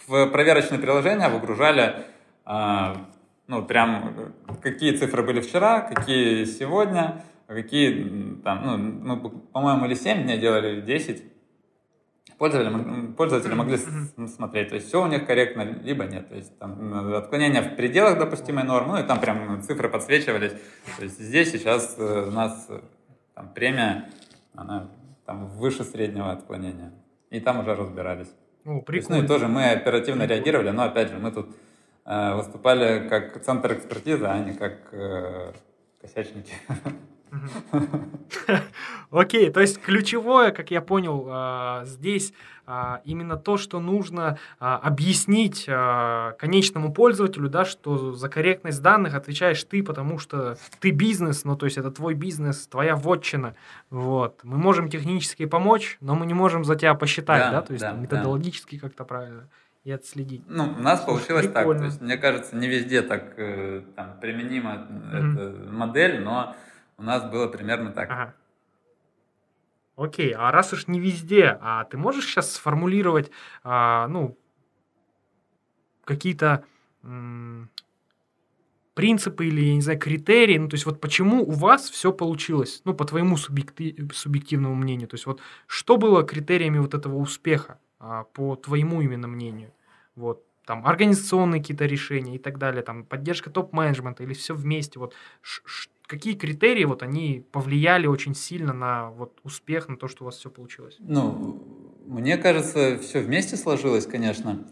A: в проверочное приложение выгружали ну, прям какие цифры были вчера, какие сегодня, какие там, ну, мы, по-моему, или 7 дней делали, или 10. Пользователи, пользователи могли смотреть, то есть все у них корректно, либо нет. То есть там отклонения в пределах допустимой нормы, ну и там прям цифры подсвечивались. То есть здесь сейчас э, у нас э, там, премия, она там выше среднего отклонения. И там уже разбирались.
B: О, прикольно.
A: Есть, ну и тоже мы оперативно прикольно. реагировали, но опять же, мы тут э, выступали как центр экспертизы, а не как э, косячники.
B: Окей, то есть ключевое, как я понял, а, здесь а, именно то, что нужно а, объяснить конечному пользователю, да, что за корректность данных отвечаешь ты, потому что ты бизнес, ну то есть это твой бизнес, твоя вотчина, вот. Мы можем технически помочь, но мы не можем за тебя посчитать, да, да? то есть да, методологически да. как-то правильно и отследить.
A: Ну, у нас получилось Прикольно. так. То есть, мне кажется, не везде так э, там, применима mm-hmm. эта модель, но у нас было примерно так. Ага.
B: Окей, а раз уж не везде, а ты можешь сейчас сформулировать, а, ну, какие-то м- принципы или, я не знаю, критерии, ну, то есть вот почему у вас все получилось, ну, по твоему субъекти- субъективному мнению, то есть вот что было критериями вот этого успеха, по твоему именно мнению, вот, там, организационные какие-то решения и так далее, там, поддержка топ-менеджмента или все вместе, вот, какие критерии вот они повлияли очень сильно на вот успех, на то, что у вас все получилось?
A: Ну, мне кажется, все вместе сложилось, конечно.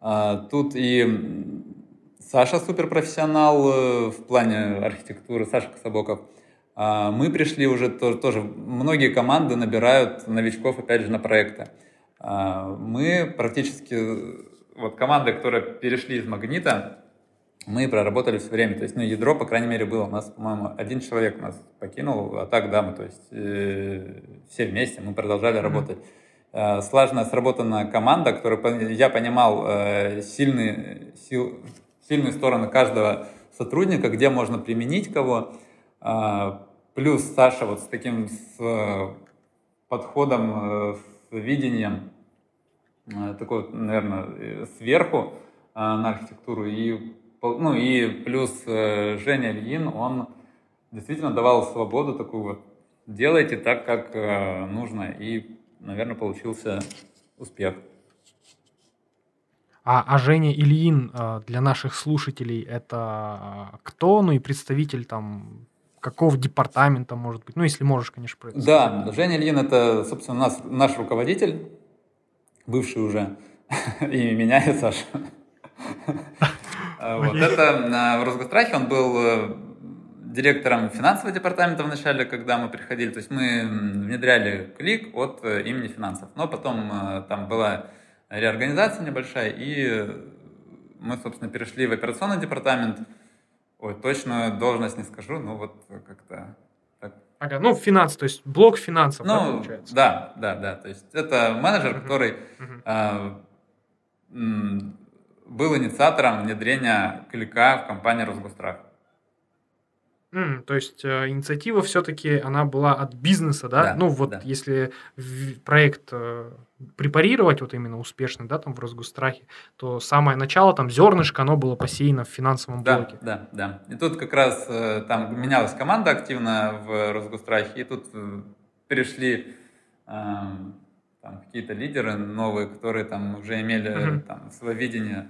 A: А, тут и Саша суперпрофессионал э, в плане архитектуры, Саша Кособоков. А мы пришли уже тоже, тоже, многие команды набирают новичков, опять же, на проекты. А мы практически, вот команды, которые перешли из Магнита, мы проработали все время. То есть, ну, ядро, по крайней мере, было. У нас, по-моему, один человек нас покинул, а так, да, мы, то есть, э, все вместе, мы продолжали mm-hmm. работать. Э, слаженно сработана команда, которая, я понимал, э, сильные, сил, сильные стороны каждого сотрудника, где можно применить кого. Э, плюс Саша вот с таким с, э, подходом, э, видением, э, такой, наверное, сверху э, на архитектуру и ну и плюс э, Женя Ильин, он действительно давал свободу такую вот, делайте так, как э, нужно, и, наверное, получился успех.
B: А, а Женя Ильин э, для наших слушателей это кто? Ну и представитель там какого департамента, может быть? Ну, если можешь, конечно,
A: про это Да, сказать. Женя Ильин это, собственно, нас, наш руководитель, бывший уже, и меня, и Саша. Э, вот это в Росгострахе он был э, директором финансового департамента в начале, когда мы приходили. То есть мы внедряли клик от э, имени финансов. Но потом там была реорганизация небольшая, и мы, собственно, перешли в операционный департамент. Ой, точную должность не скажу, но вот как-то
B: так. Ага, ну, финанс, то есть блок финансов,
A: ну, да, получается? Да, да, да. То есть это менеджер, uh-huh. который uh-huh. Э, был инициатором внедрения клика в компании Росгострах.
B: Mm, то есть э, инициатива все-таки она была от бизнеса, да?
A: Да,
B: ну вот
A: да.
B: если проект э, препарировать вот именно успешно, да, там в Росгострахе, то самое начало там зернышко, оно было посеяно в финансовом
A: Да,
B: блоке.
A: да, да. И тут как раз э, там менялась команда активно в Росгострахе, и тут э, перешли эм, там какие-то лидеры новые, которые там уже имели
B: Мгм.
A: там свое видение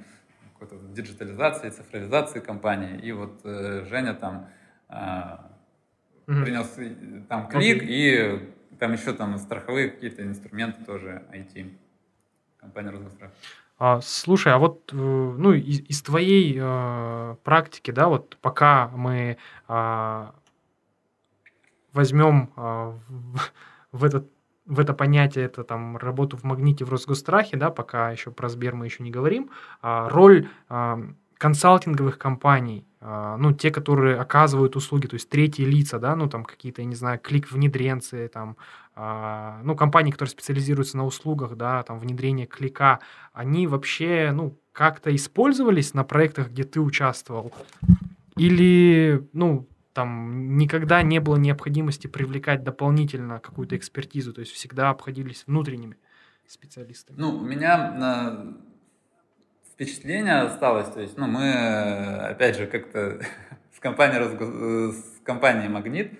A: какой-то диджитализации, цифровизации компании. И вот э, Женя там э,
B: Мгм.
A: принес там клик и там еще там страховые какие-то инструменты тоже IT. Компания Росгострах.
B: А, слушай, а вот э, ну из, из твоей э, практики, да, вот пока мы а, возьмем а, в, в этот в это понятие, это там работу в магните в Росгострахе, да, пока еще про Сбер мы еще не говорим, а, роль а, консалтинговых компаний, ну, те, которые оказывают услуги, то есть третьи лица, да, ну, там какие-то, я не знаю, клик-внедренцы, там, а, ну, компании, которые специализируются на услугах, да, там, внедрение клика, они вообще, ну, как-то использовались на проектах, где ты участвовал? Или, ну, там никогда не было необходимости привлекать дополнительно какую-то экспертизу, то есть всегда обходились внутренними специалистами?
A: Ну, у меня э, впечатление осталось, то есть, ну, мы, э, опять же, как-то с компанией, э, с компанией «Магнит»,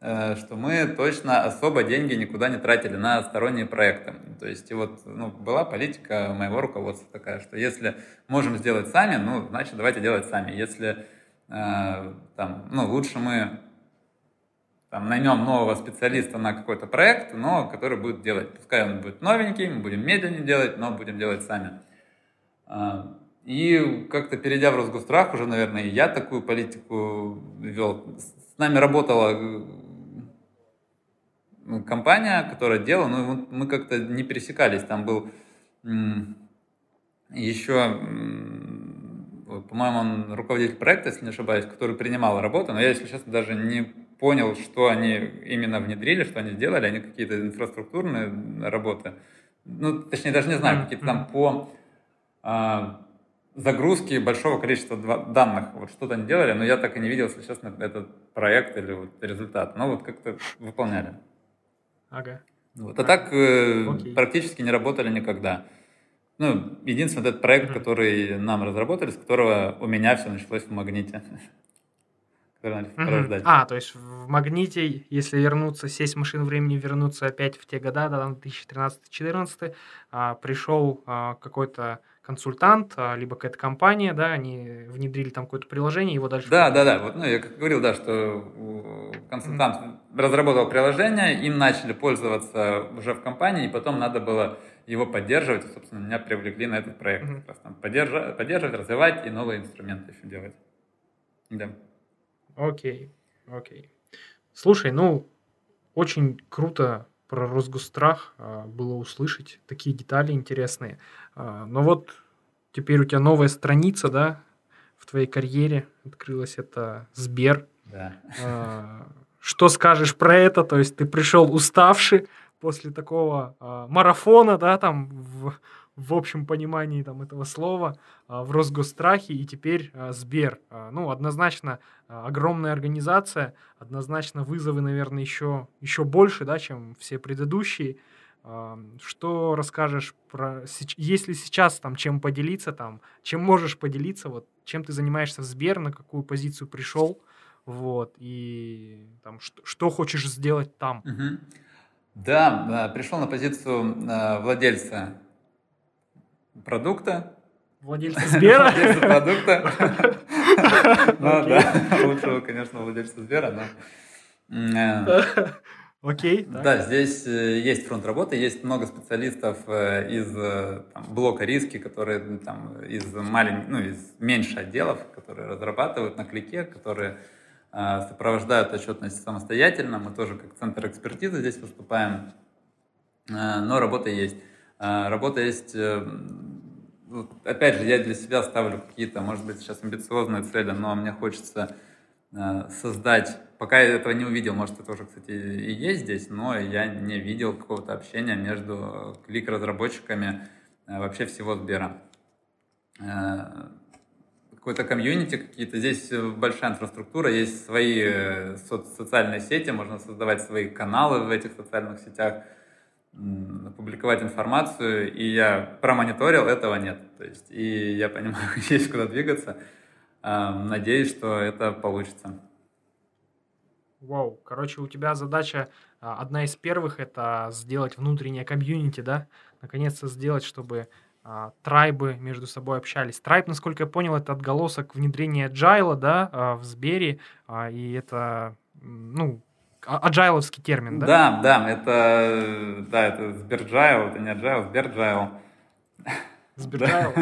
A: э, что мы точно особо деньги никуда не тратили на сторонние проекты. То есть, и вот, ну, была политика моего руководства такая, что если можем сделать сами, ну, значит, давайте делать сами. Если там, ну, лучше мы там, наймем нового специалиста на какой-то проект, но который будет делать. Пускай он будет новенький, мы будем медленнее делать, но будем делать сами. А, И как-то перейдя в Росгострах, уже, наверное, и я такую политику вел. С нами работала э, компания, которая делала, но мы как-то не пересекались. Там был еще, по-моему, он руководитель проекта, если не ошибаюсь, который принимал работу, но я, если честно, даже не понял, что они именно внедрили, что они сделали, они какие-то инфраструктурные работы, ну, точнее, даже не знаю, какие-то там по а, загрузке большого количества данных, вот что-то они делали, но я так и не видел, если честно, этот проект или вот результат, но вот как-то выполняли.
B: Ага.
A: Вот. А так э,
B: Окей.
A: практически не работали никогда. Ну, единственный этот проект,
B: Мгм.
A: который нам разработали, с которого у меня все началось в Магните. Порождать.
B: А, то есть в магните, если вернуться, сесть в машину времени, вернуться опять в те года, да, там 2013-2014, а, пришел а, какой-то консультант, а, либо какая-то компания, да, они внедрили там какое-то приложение, его дальше...
A: Да, да, да. Вот, ну, я как говорил, да, что консультант разработал приложение, им начали пользоваться уже в компании, и потом надо было его поддерживать. И, собственно, меня привлекли на этот проект. Раз там поддержа- поддерживать, развивать и новые инструменты еще делать. Да.
B: Окей, окей. Слушай, ну, очень круто про Росгострах а, было услышать такие детали интересные. А, но вот теперь у тебя новая страница, да, в твоей карьере открылась, это Сбер.
A: Да.
B: А, Что скажешь про это? То есть ты пришел уставший после такого а, марафона, да, там в, в общем понимании там этого слова, в Росгострахе, и теперь Сбер. Ну, однозначно огромная организация, однозначно вызовы, наверное, еще, еще больше, да, чем все предыдущие. А, Что расскажешь про... Есть ли сейчас там чем поделиться, там, чем можешь поделиться, вот, чем ты занимаешься в Сбер, на какую позицию пришел, вот, и там, что, что хочешь сделать там?
A: Мгм. Да, да, пришел на позицию э, владельца продукта.
B: Владельца Сбера?
A: Владельца продукта. Ну да, лучшего, конечно, владельца Сбера, но...
B: Окей. так.
A: Да, здесь э, есть фронт работы, есть много специалистов э, из э, там, блока риски, которые там из малень... ну, из меньше отделов, которые разрабатывают на клике, которые сопровождают отчетность самостоятельно. Мы тоже как центр экспертизы здесь выступаем, но работа есть. Работа есть. Опять же, я для себя ставлю какие-то, может быть, сейчас амбициозные цели, но мне хочется создать, пока я этого не увидел, может, это уже, кстати, и есть здесь, но я не видел какого-то общения между клик-разработчиками э, вообще всего Сбера. Э, какой-то комьюнити какие-то. Здесь большая инфраструктура, есть свои со- социальные сети, можно создавать свои каналы в этих социальных сетях, публиковать информацию, и я промониторил, этого нет. То есть, и я понимаю, есть куда двигаться. Надеюсь, что это получится.
B: Вау, короче, у тебя задача а, одна из первых это сделать внутреннее комьюнити, да? Наконец-то сделать, чтобы а, tribe ы между собой общались. Tribe, насколько я понял, это отголосок внедрения agile, да, а, в Сбере, и это, ну, аджайловский термин, да?
A: Да, да, это, да, это Сберджайл, это не agile, Сберджайл.
B: Сберджайл?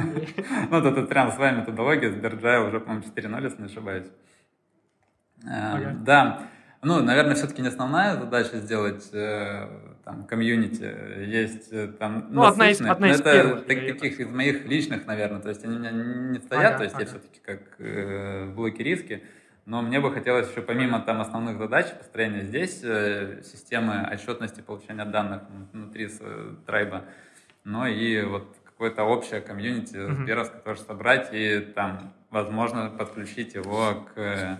A: Ну, это прям своя методология, Сберджайл уже, по-моему, 4.0, если не ошибаюсь. Да, ну, наверное, все-таки не основная задача сделать э, там комьюнити. Есть э, там
B: ну, одна из, одна из
A: это таких из моих личных, наверное. То есть они у меня не стоят, то есть я все-таки как э, блоки риски. Но мне бы хотелось еще помимо там основных задач построения здесь системы отчетности получения данных внутри трайба, но и вот какое-то общее комьюнити mm-hmm. сберовское тоже собрать и там, возможно, подключить его к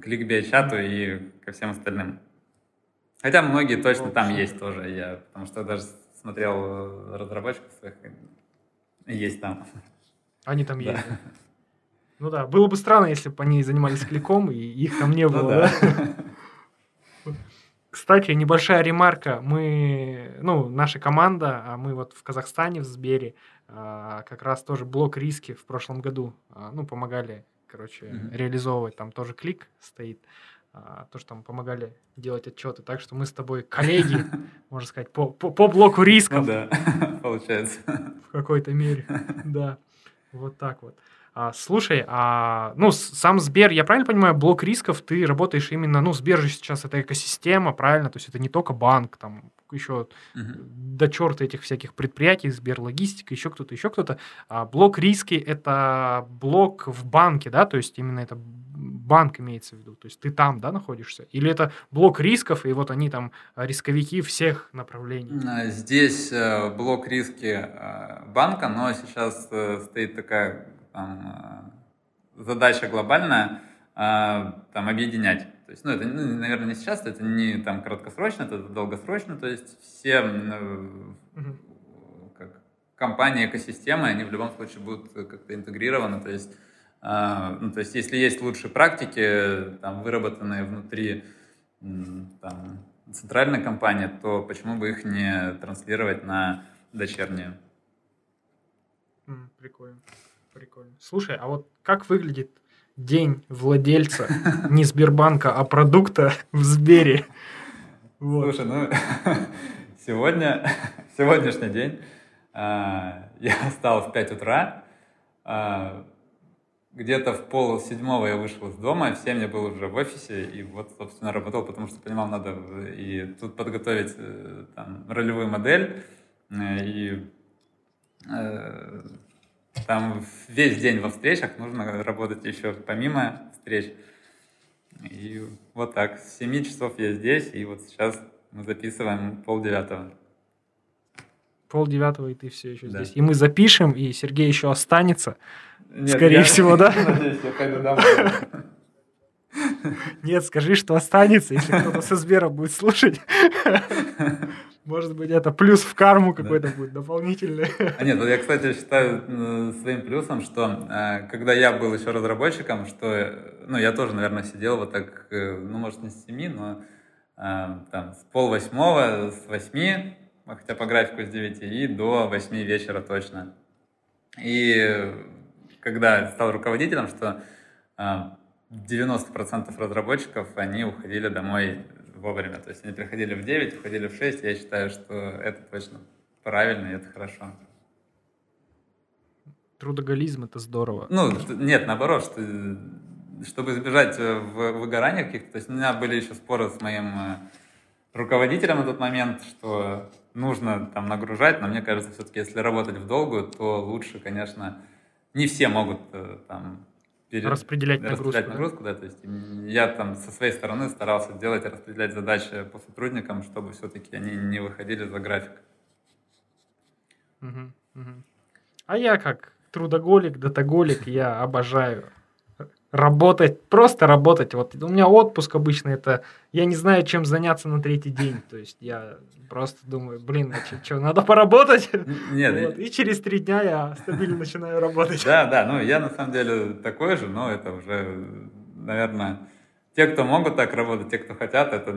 A: к ликбей-чату и ко всем остальным. Хотя многие точно там есть тоже, я, потому что даже смотрел разработчиков своих, есть там.
B: Они там есть. Ну да, было бы странно, если бы они занимались кликом, и их там не ну было, да? Кстати, небольшая ремарка. Мы, ну, наша команда, а мы вот в Казахстане, в Сбере, а, как раз тоже блок риски в прошлом году, а, ну, помогали короче, mm-hmm. реализовывать. Там тоже клик стоит. А, то, что там помогали делать отчеты. Так что мы с тобой коллеги, можно сказать, по, по, по блоку рисков.
A: Ну да, получается.
B: В какой-то мере, да. Вот так вот. А, слушай, а, ну, сам Сбер, я правильно понимаю, блок рисков, ты работаешь именно, ну, Сбер же сейчас это экосистема, правильно? То есть это не только банк, там еще угу. до черта этих всяких предприятий, Сбер Логистика, еще кто-то, еще кто-то. А блок риски – это блок в банке, да, то есть именно это банк имеется в виду, то есть ты там, да, находишься? Или это блок рисков, и вот они там рисковики всех направлений?
A: Здесь э, блок риски банка, но сейчас э, стоит такая там, э, задача глобальная а, там, объединять. То есть, ну, это, ну, наверное, не сейчас, это не там краткосрочно, это долгосрочно. То есть все mm как, компании, экосистемы, они в любом случае будут как-то интегрированы. То есть, э, ну, то есть если есть лучшие практики, там, выработанные внутри там, центральной компании, то почему бы их не транслировать на дочерние?
B: Прикольно. Прикольно. Слушай, а вот как выглядит день владельца не Сбербанка, а продукта в Сбере?
A: Вот. Слушай, ну сегодня, сегодняшний день а, я встал в 5 утра, а, где-то в пол седьмого я вышел из дома, в 7 я был уже в офисе, и вот, собственно, работал, потому что понимал, надо и тут подготовить э, там, ролевую модель, э, и э, там весь день во встречах нужно работать еще помимо встреч. И вот так, с 7 часов я здесь, и вот сейчас мы записываем полдевятого.
B: Полдевятого, и ты все еще да. здесь. И мы запишем, и Сергей еще останется. Нет, скорее я, всего, да?
A: Надеюсь, я пойду домой.
B: Нет, скажи, что останется, если кто-то со Сбера будет слушать. Может быть, это плюс в карму какой-то да. будет дополнительный.
A: А нет, вот я, кстати, считаю э, своим плюсом, что э, когда я был еще разработчиком, что, ну, я тоже, наверное, сидел вот так, э, ну, может, не с 7, но там с пол восьмого, с восьми, хотя по графику с 9, и до 8 вечера точно. И когда стал руководителем, что 90% разработчиков, они уходили домой вовремя. То есть они приходили в 9, уходили в 6. Я считаю, что это точно правильно и это хорошо.
B: Трудоголизм — это здорово.
A: Ну, нет, наоборот, что, чтобы избежать э, выгорания каких-то. То есть у меня были еще споры с моим э, руководителем на тот момент, что нужно там нагружать, но мне кажется, все-таки если работать в долгую, то лучше, конечно, не все могут э, там
B: пере... распределять нагрузку.
A: Распределять нагрузку, да? да, то есть я там со своей стороны старался делать, распределять задачи по сотрудникам, чтобы все-таки они не выходили за график.
B: Угу, угу. А я как трудоголик, датаголик, я обожаю работать, просто работать. Вот у меня отпуск обычно это, я не знаю, чем заняться на третий день. То есть я просто думаю, блин, а что, надо поработать? Нет. Вот. И через три дня я стабильно начинаю работать.
A: Да, да, ну я на самом деле такой же, но это уже, наверное, те, кто могут так работать, те, кто хотят, это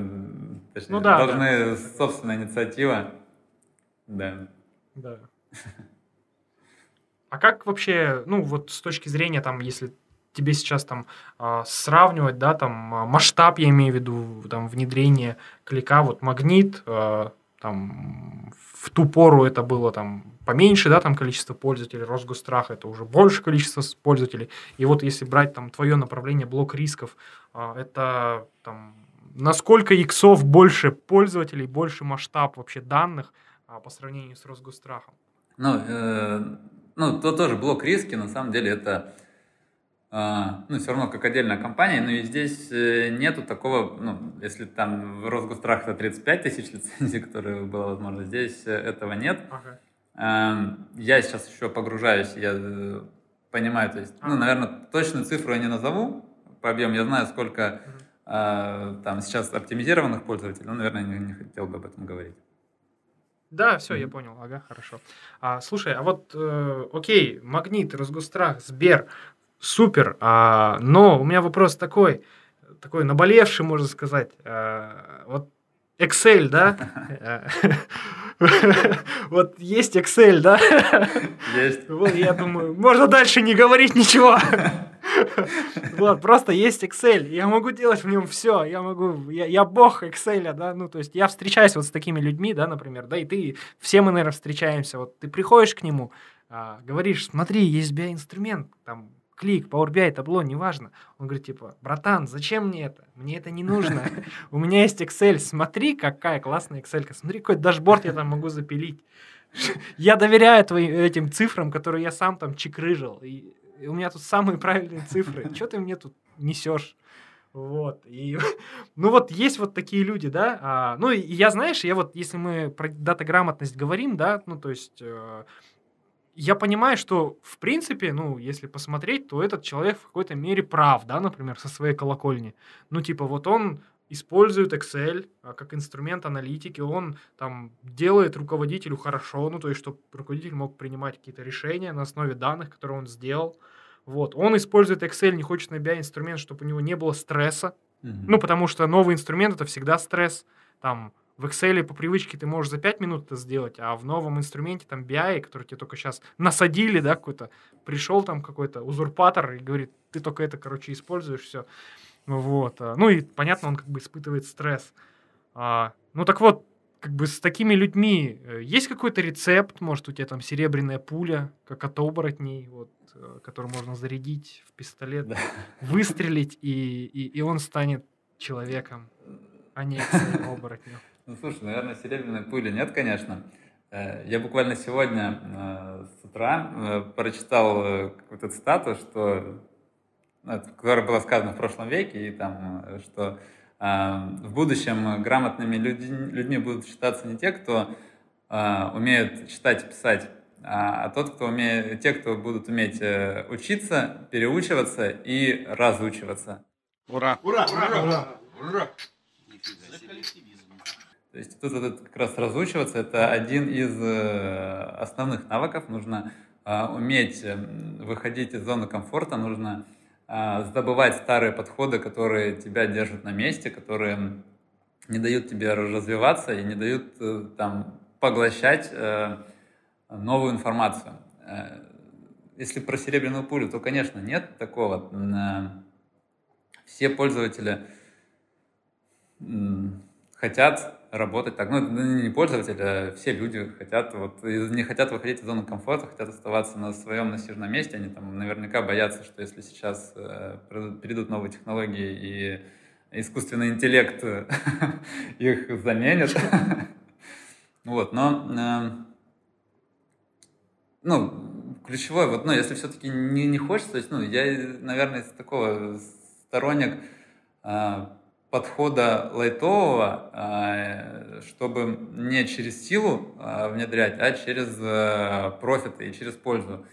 A: точнее, ну, да, должны да. собственная инициатива. Да.
B: Да. А как вообще, ну вот с точки зрения там, если тебе сейчас там э, сравнивать, да, там а, масштаб, я имею в виду, там внедрение клика, вот магнит, э, там в ту пору это было там поменьше, да, там количество пользователей, Росгострах это уже больше количество пользователей. И вот если брать там твое направление, блок рисков, это там насколько иксов больше пользователей, больше масштаб вообще данных а, по сравнению с Росгострахом?
A: Ну, э, ну, то тоже блок риски, на самом деле это а, ну, все равно как отдельная компания, но и здесь э, нету такого, ну, если там в Росгострах это 35 тысяч лицензий, которые было возможно, здесь э, этого нет. Ага. Эм, я сейчас еще погружаюсь, я э, понимаю, то есть, ну, ага. ну, наверное, точную цифру я не назову по объему, я знаю, сколько ага. там сейчас оптимизированных пользователей, но, наверное, не, не хотел бы об этом говорить.
B: Да, все, я понял. Ага, хорошо. А, слушай, а вот, э, окей, Магнит, Росгострах, Сбер, супер. А, но у меня вопрос такой, такой наболевший, можно сказать. А, вот Excel, да? Вот есть Excel, да?
A: Есть.
B: Вот я думаю, можно дальше не говорить ничего. Вот, просто есть Excel. Я могу делать в нем все. Я могу, я, я бог Excel, да. Ну, то есть я встречаюсь вот с такими людьми, да, например, да, и ты, все мы, наверное, встречаемся. Вот ты приходишь к нему, а, говоришь, смотри, есть BI-инструмент, там, клик, Power BI, табло, неважно. Он говорит, типа, братан, зачем мне это? Мне это не нужно. У меня есть Excel, смотри, какая классная Excel, смотри, какой дашборд я там могу запилить. Я доверяю твоим этим цифрам, которые я сам там чекрыжил. И у меня тут самые правильные цифры. Что ты мне тут несешь? Вот. И, ну вот есть вот такие люди, да. А, ну и я, знаешь, я вот, если мы про дата-грамотность говорим, да, ну то есть э, я понимаю, что, в принципе, ну, если посмотреть, то этот человек в какой-то мере прав, да, например, со своей колокольни. Ну, типа, вот он использует Excel а, как инструмент аналитики, он там делает руководителю хорошо, ну, то есть, чтобы руководитель мог принимать какие-то решения на основе данных, которые он сделал. Вот. Он использует Excel, не хочет на BI инструмент, чтобы у него не было стресса. Mm-hmm. Ну, потому что новый инструмент это всегда стресс. Там в Excel по привычке ты можешь за 5 минут это сделать, а в новом инструменте, там, BI, который тебе только сейчас насадили, да, какой-то, пришел там какой-то узурпатор и говорит, ты только это, короче, используешь, все. Вот. А, ну и, понятно, он как бы испытывает стресс. А, ну так вот, как бы с такими людьми э, есть какой-то рецепт, может, у тебя там серебряная пуля, как от оборотней, вот, э, которую можно зарядить в пистолет, да. выстрелить, и, и, и он станет человеком, а не оборотнем.
A: Ну, слушай, наверное, серебряной пули нет, конечно. Э, я буквально сегодня э, с утра э, прочитал какую-то цитату, что, ну, которая была сказана в прошлом веке, и там, что в будущем грамотными людьми будут считаться не те, кто умеют читать и писать, а, а тот, кто умеет, те, кто будут уметь учиться, переучиваться и разучиваться.
C: Ура! Ура! Ура! Ура! Ура!
A: То есть тут этот как раз разучиваться, это один из э, основных навыков. Нужно а, уметь эм, выходить из зоны комфорта, нужно забывать старые подходы, которые тебя держат на месте, которые не дают тебе развиваться и не дают э, там поглощать э, новую информацию. Если про серебряную пулю, то, конечно, нет такого. Все пользователи хотят работать так. Ну, не пользователи, а все люди хотят, вот, не хотят выходить из зоны комфорта, хотят оставаться на своем насиженном месте. Они там наверняка боятся, что если сейчас э, перейдут новые технологии и искусственный интеллект их заменит. Вот, но э, ну, ключевое, вот, ну, если все-таки не, не хочется, то есть, ну, я, наверное, из такого сторонник э, подхода лайтового, а, чтобы не через силу а, внедрять, а через э, профиты и через пользу.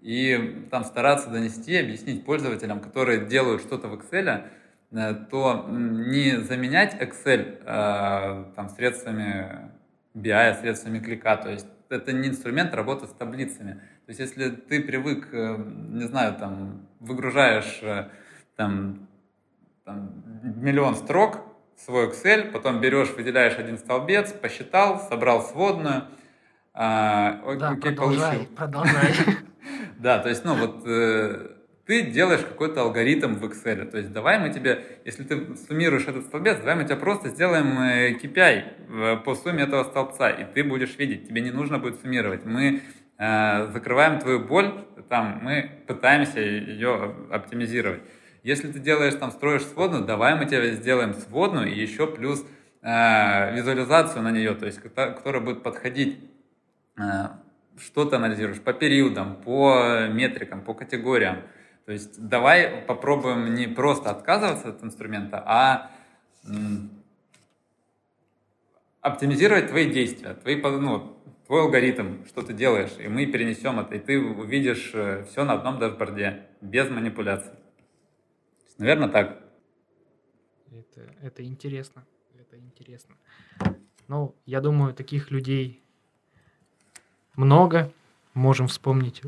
A: и там стараться донести, объяснить пользователям, которые делают что-то в Excel, э, то не заменять Excel э, там, средствами BI, средствами клика, то есть это не инструмент работы с таблицами. То есть если ты привык, э, не знаю, там, выгружаешь там, там, миллион строк свой Excel, потом берешь, выделяешь один столбец, посчитал, собрал сводную,
B: а, да, окей, продолжай, получил. продолжай.
A: Да, то есть, ну вот э, ты делаешь какой-то алгоритм в Excel. То есть давай мы тебе, если ты суммируешь этот столбец, давай мы тебе просто сделаем э, KPI по сумме этого столбца, и ты будешь видеть, тебе не нужно будет суммировать. Мы э, закрываем твою боль, там, мы пытаемся ее оптимизировать. Если ты делаешь там, строишь сводную, давай мы тебе сделаем сводную и еще плюс э, визуализацию на нее, то есть которая будет подходить э, что ты анализируешь по периодам, по метрикам, по категориям. То есть давай попробуем не просто отказываться от инструмента, а оптимизировать твои действия, твои, ну, твой алгоритм, что ты делаешь, и мы перенесем это, и ты увидишь э, все на одном дашборде, без манипуляций. Наверное, так.
B: Это, это интересно. Это интересно. Ну, я думаю, таких людей много. Можем вспомнить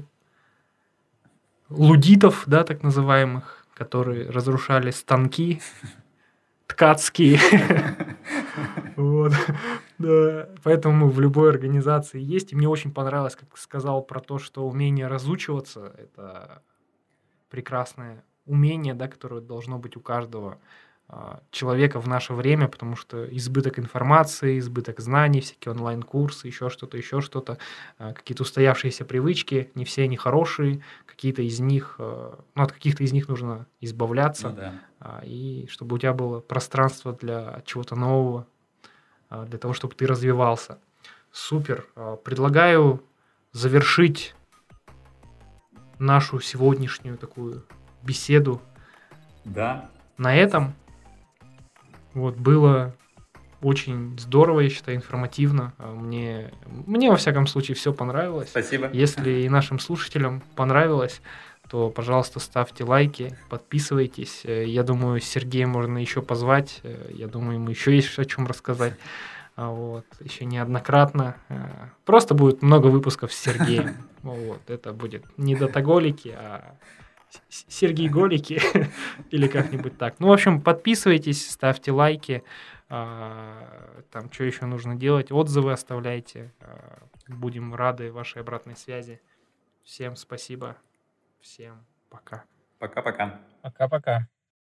B: лудитов, да, так называемых, которые разрушали станки ткацкие. Вот. Да. Поэтому в любой организации есть. И мне очень понравилось, как сказал про то, что умение разучиваться – это прекрасное умение, да, которое должно быть у каждого а, человека в наше время, потому что избыток информации, избыток знаний, всякие онлайн-курсы, еще что-то, еще что-то, а, какие-то устоявшиеся привычки, не все они хорошие, какие-то из них, а, ну, от каких-то из них нужно избавляться, ну, да. и чтобы у тебя было пространство для чего-то нового, для того, чтобы ты развивался. Супер. Предлагаю завершить нашу сегодняшнюю такую беседу.
A: Да.
B: На этом вот было очень здорово, я считаю, информативно. Мне, мне во всяком случае все понравилось.
A: Спасибо.
B: Если и нашим слушателям понравилось, то, пожалуйста, ставьте лайки, подписывайтесь. Я думаю, Сергея можно еще позвать. Я думаю, ему еще есть о чем рассказать. Вот, еще неоднократно. Просто будет много выпусков с Сергеем. Вот, это будет не датаголики, а Сергей Голики или как-нибудь так. Ну, в общем, подписывайтесь, ставьте лайки. А, там что еще нужно делать? Отзывы оставляйте. А, будем рады вашей обратной связи. Всем спасибо. Всем пока.
A: Пока-пока.
C: Пока-пока.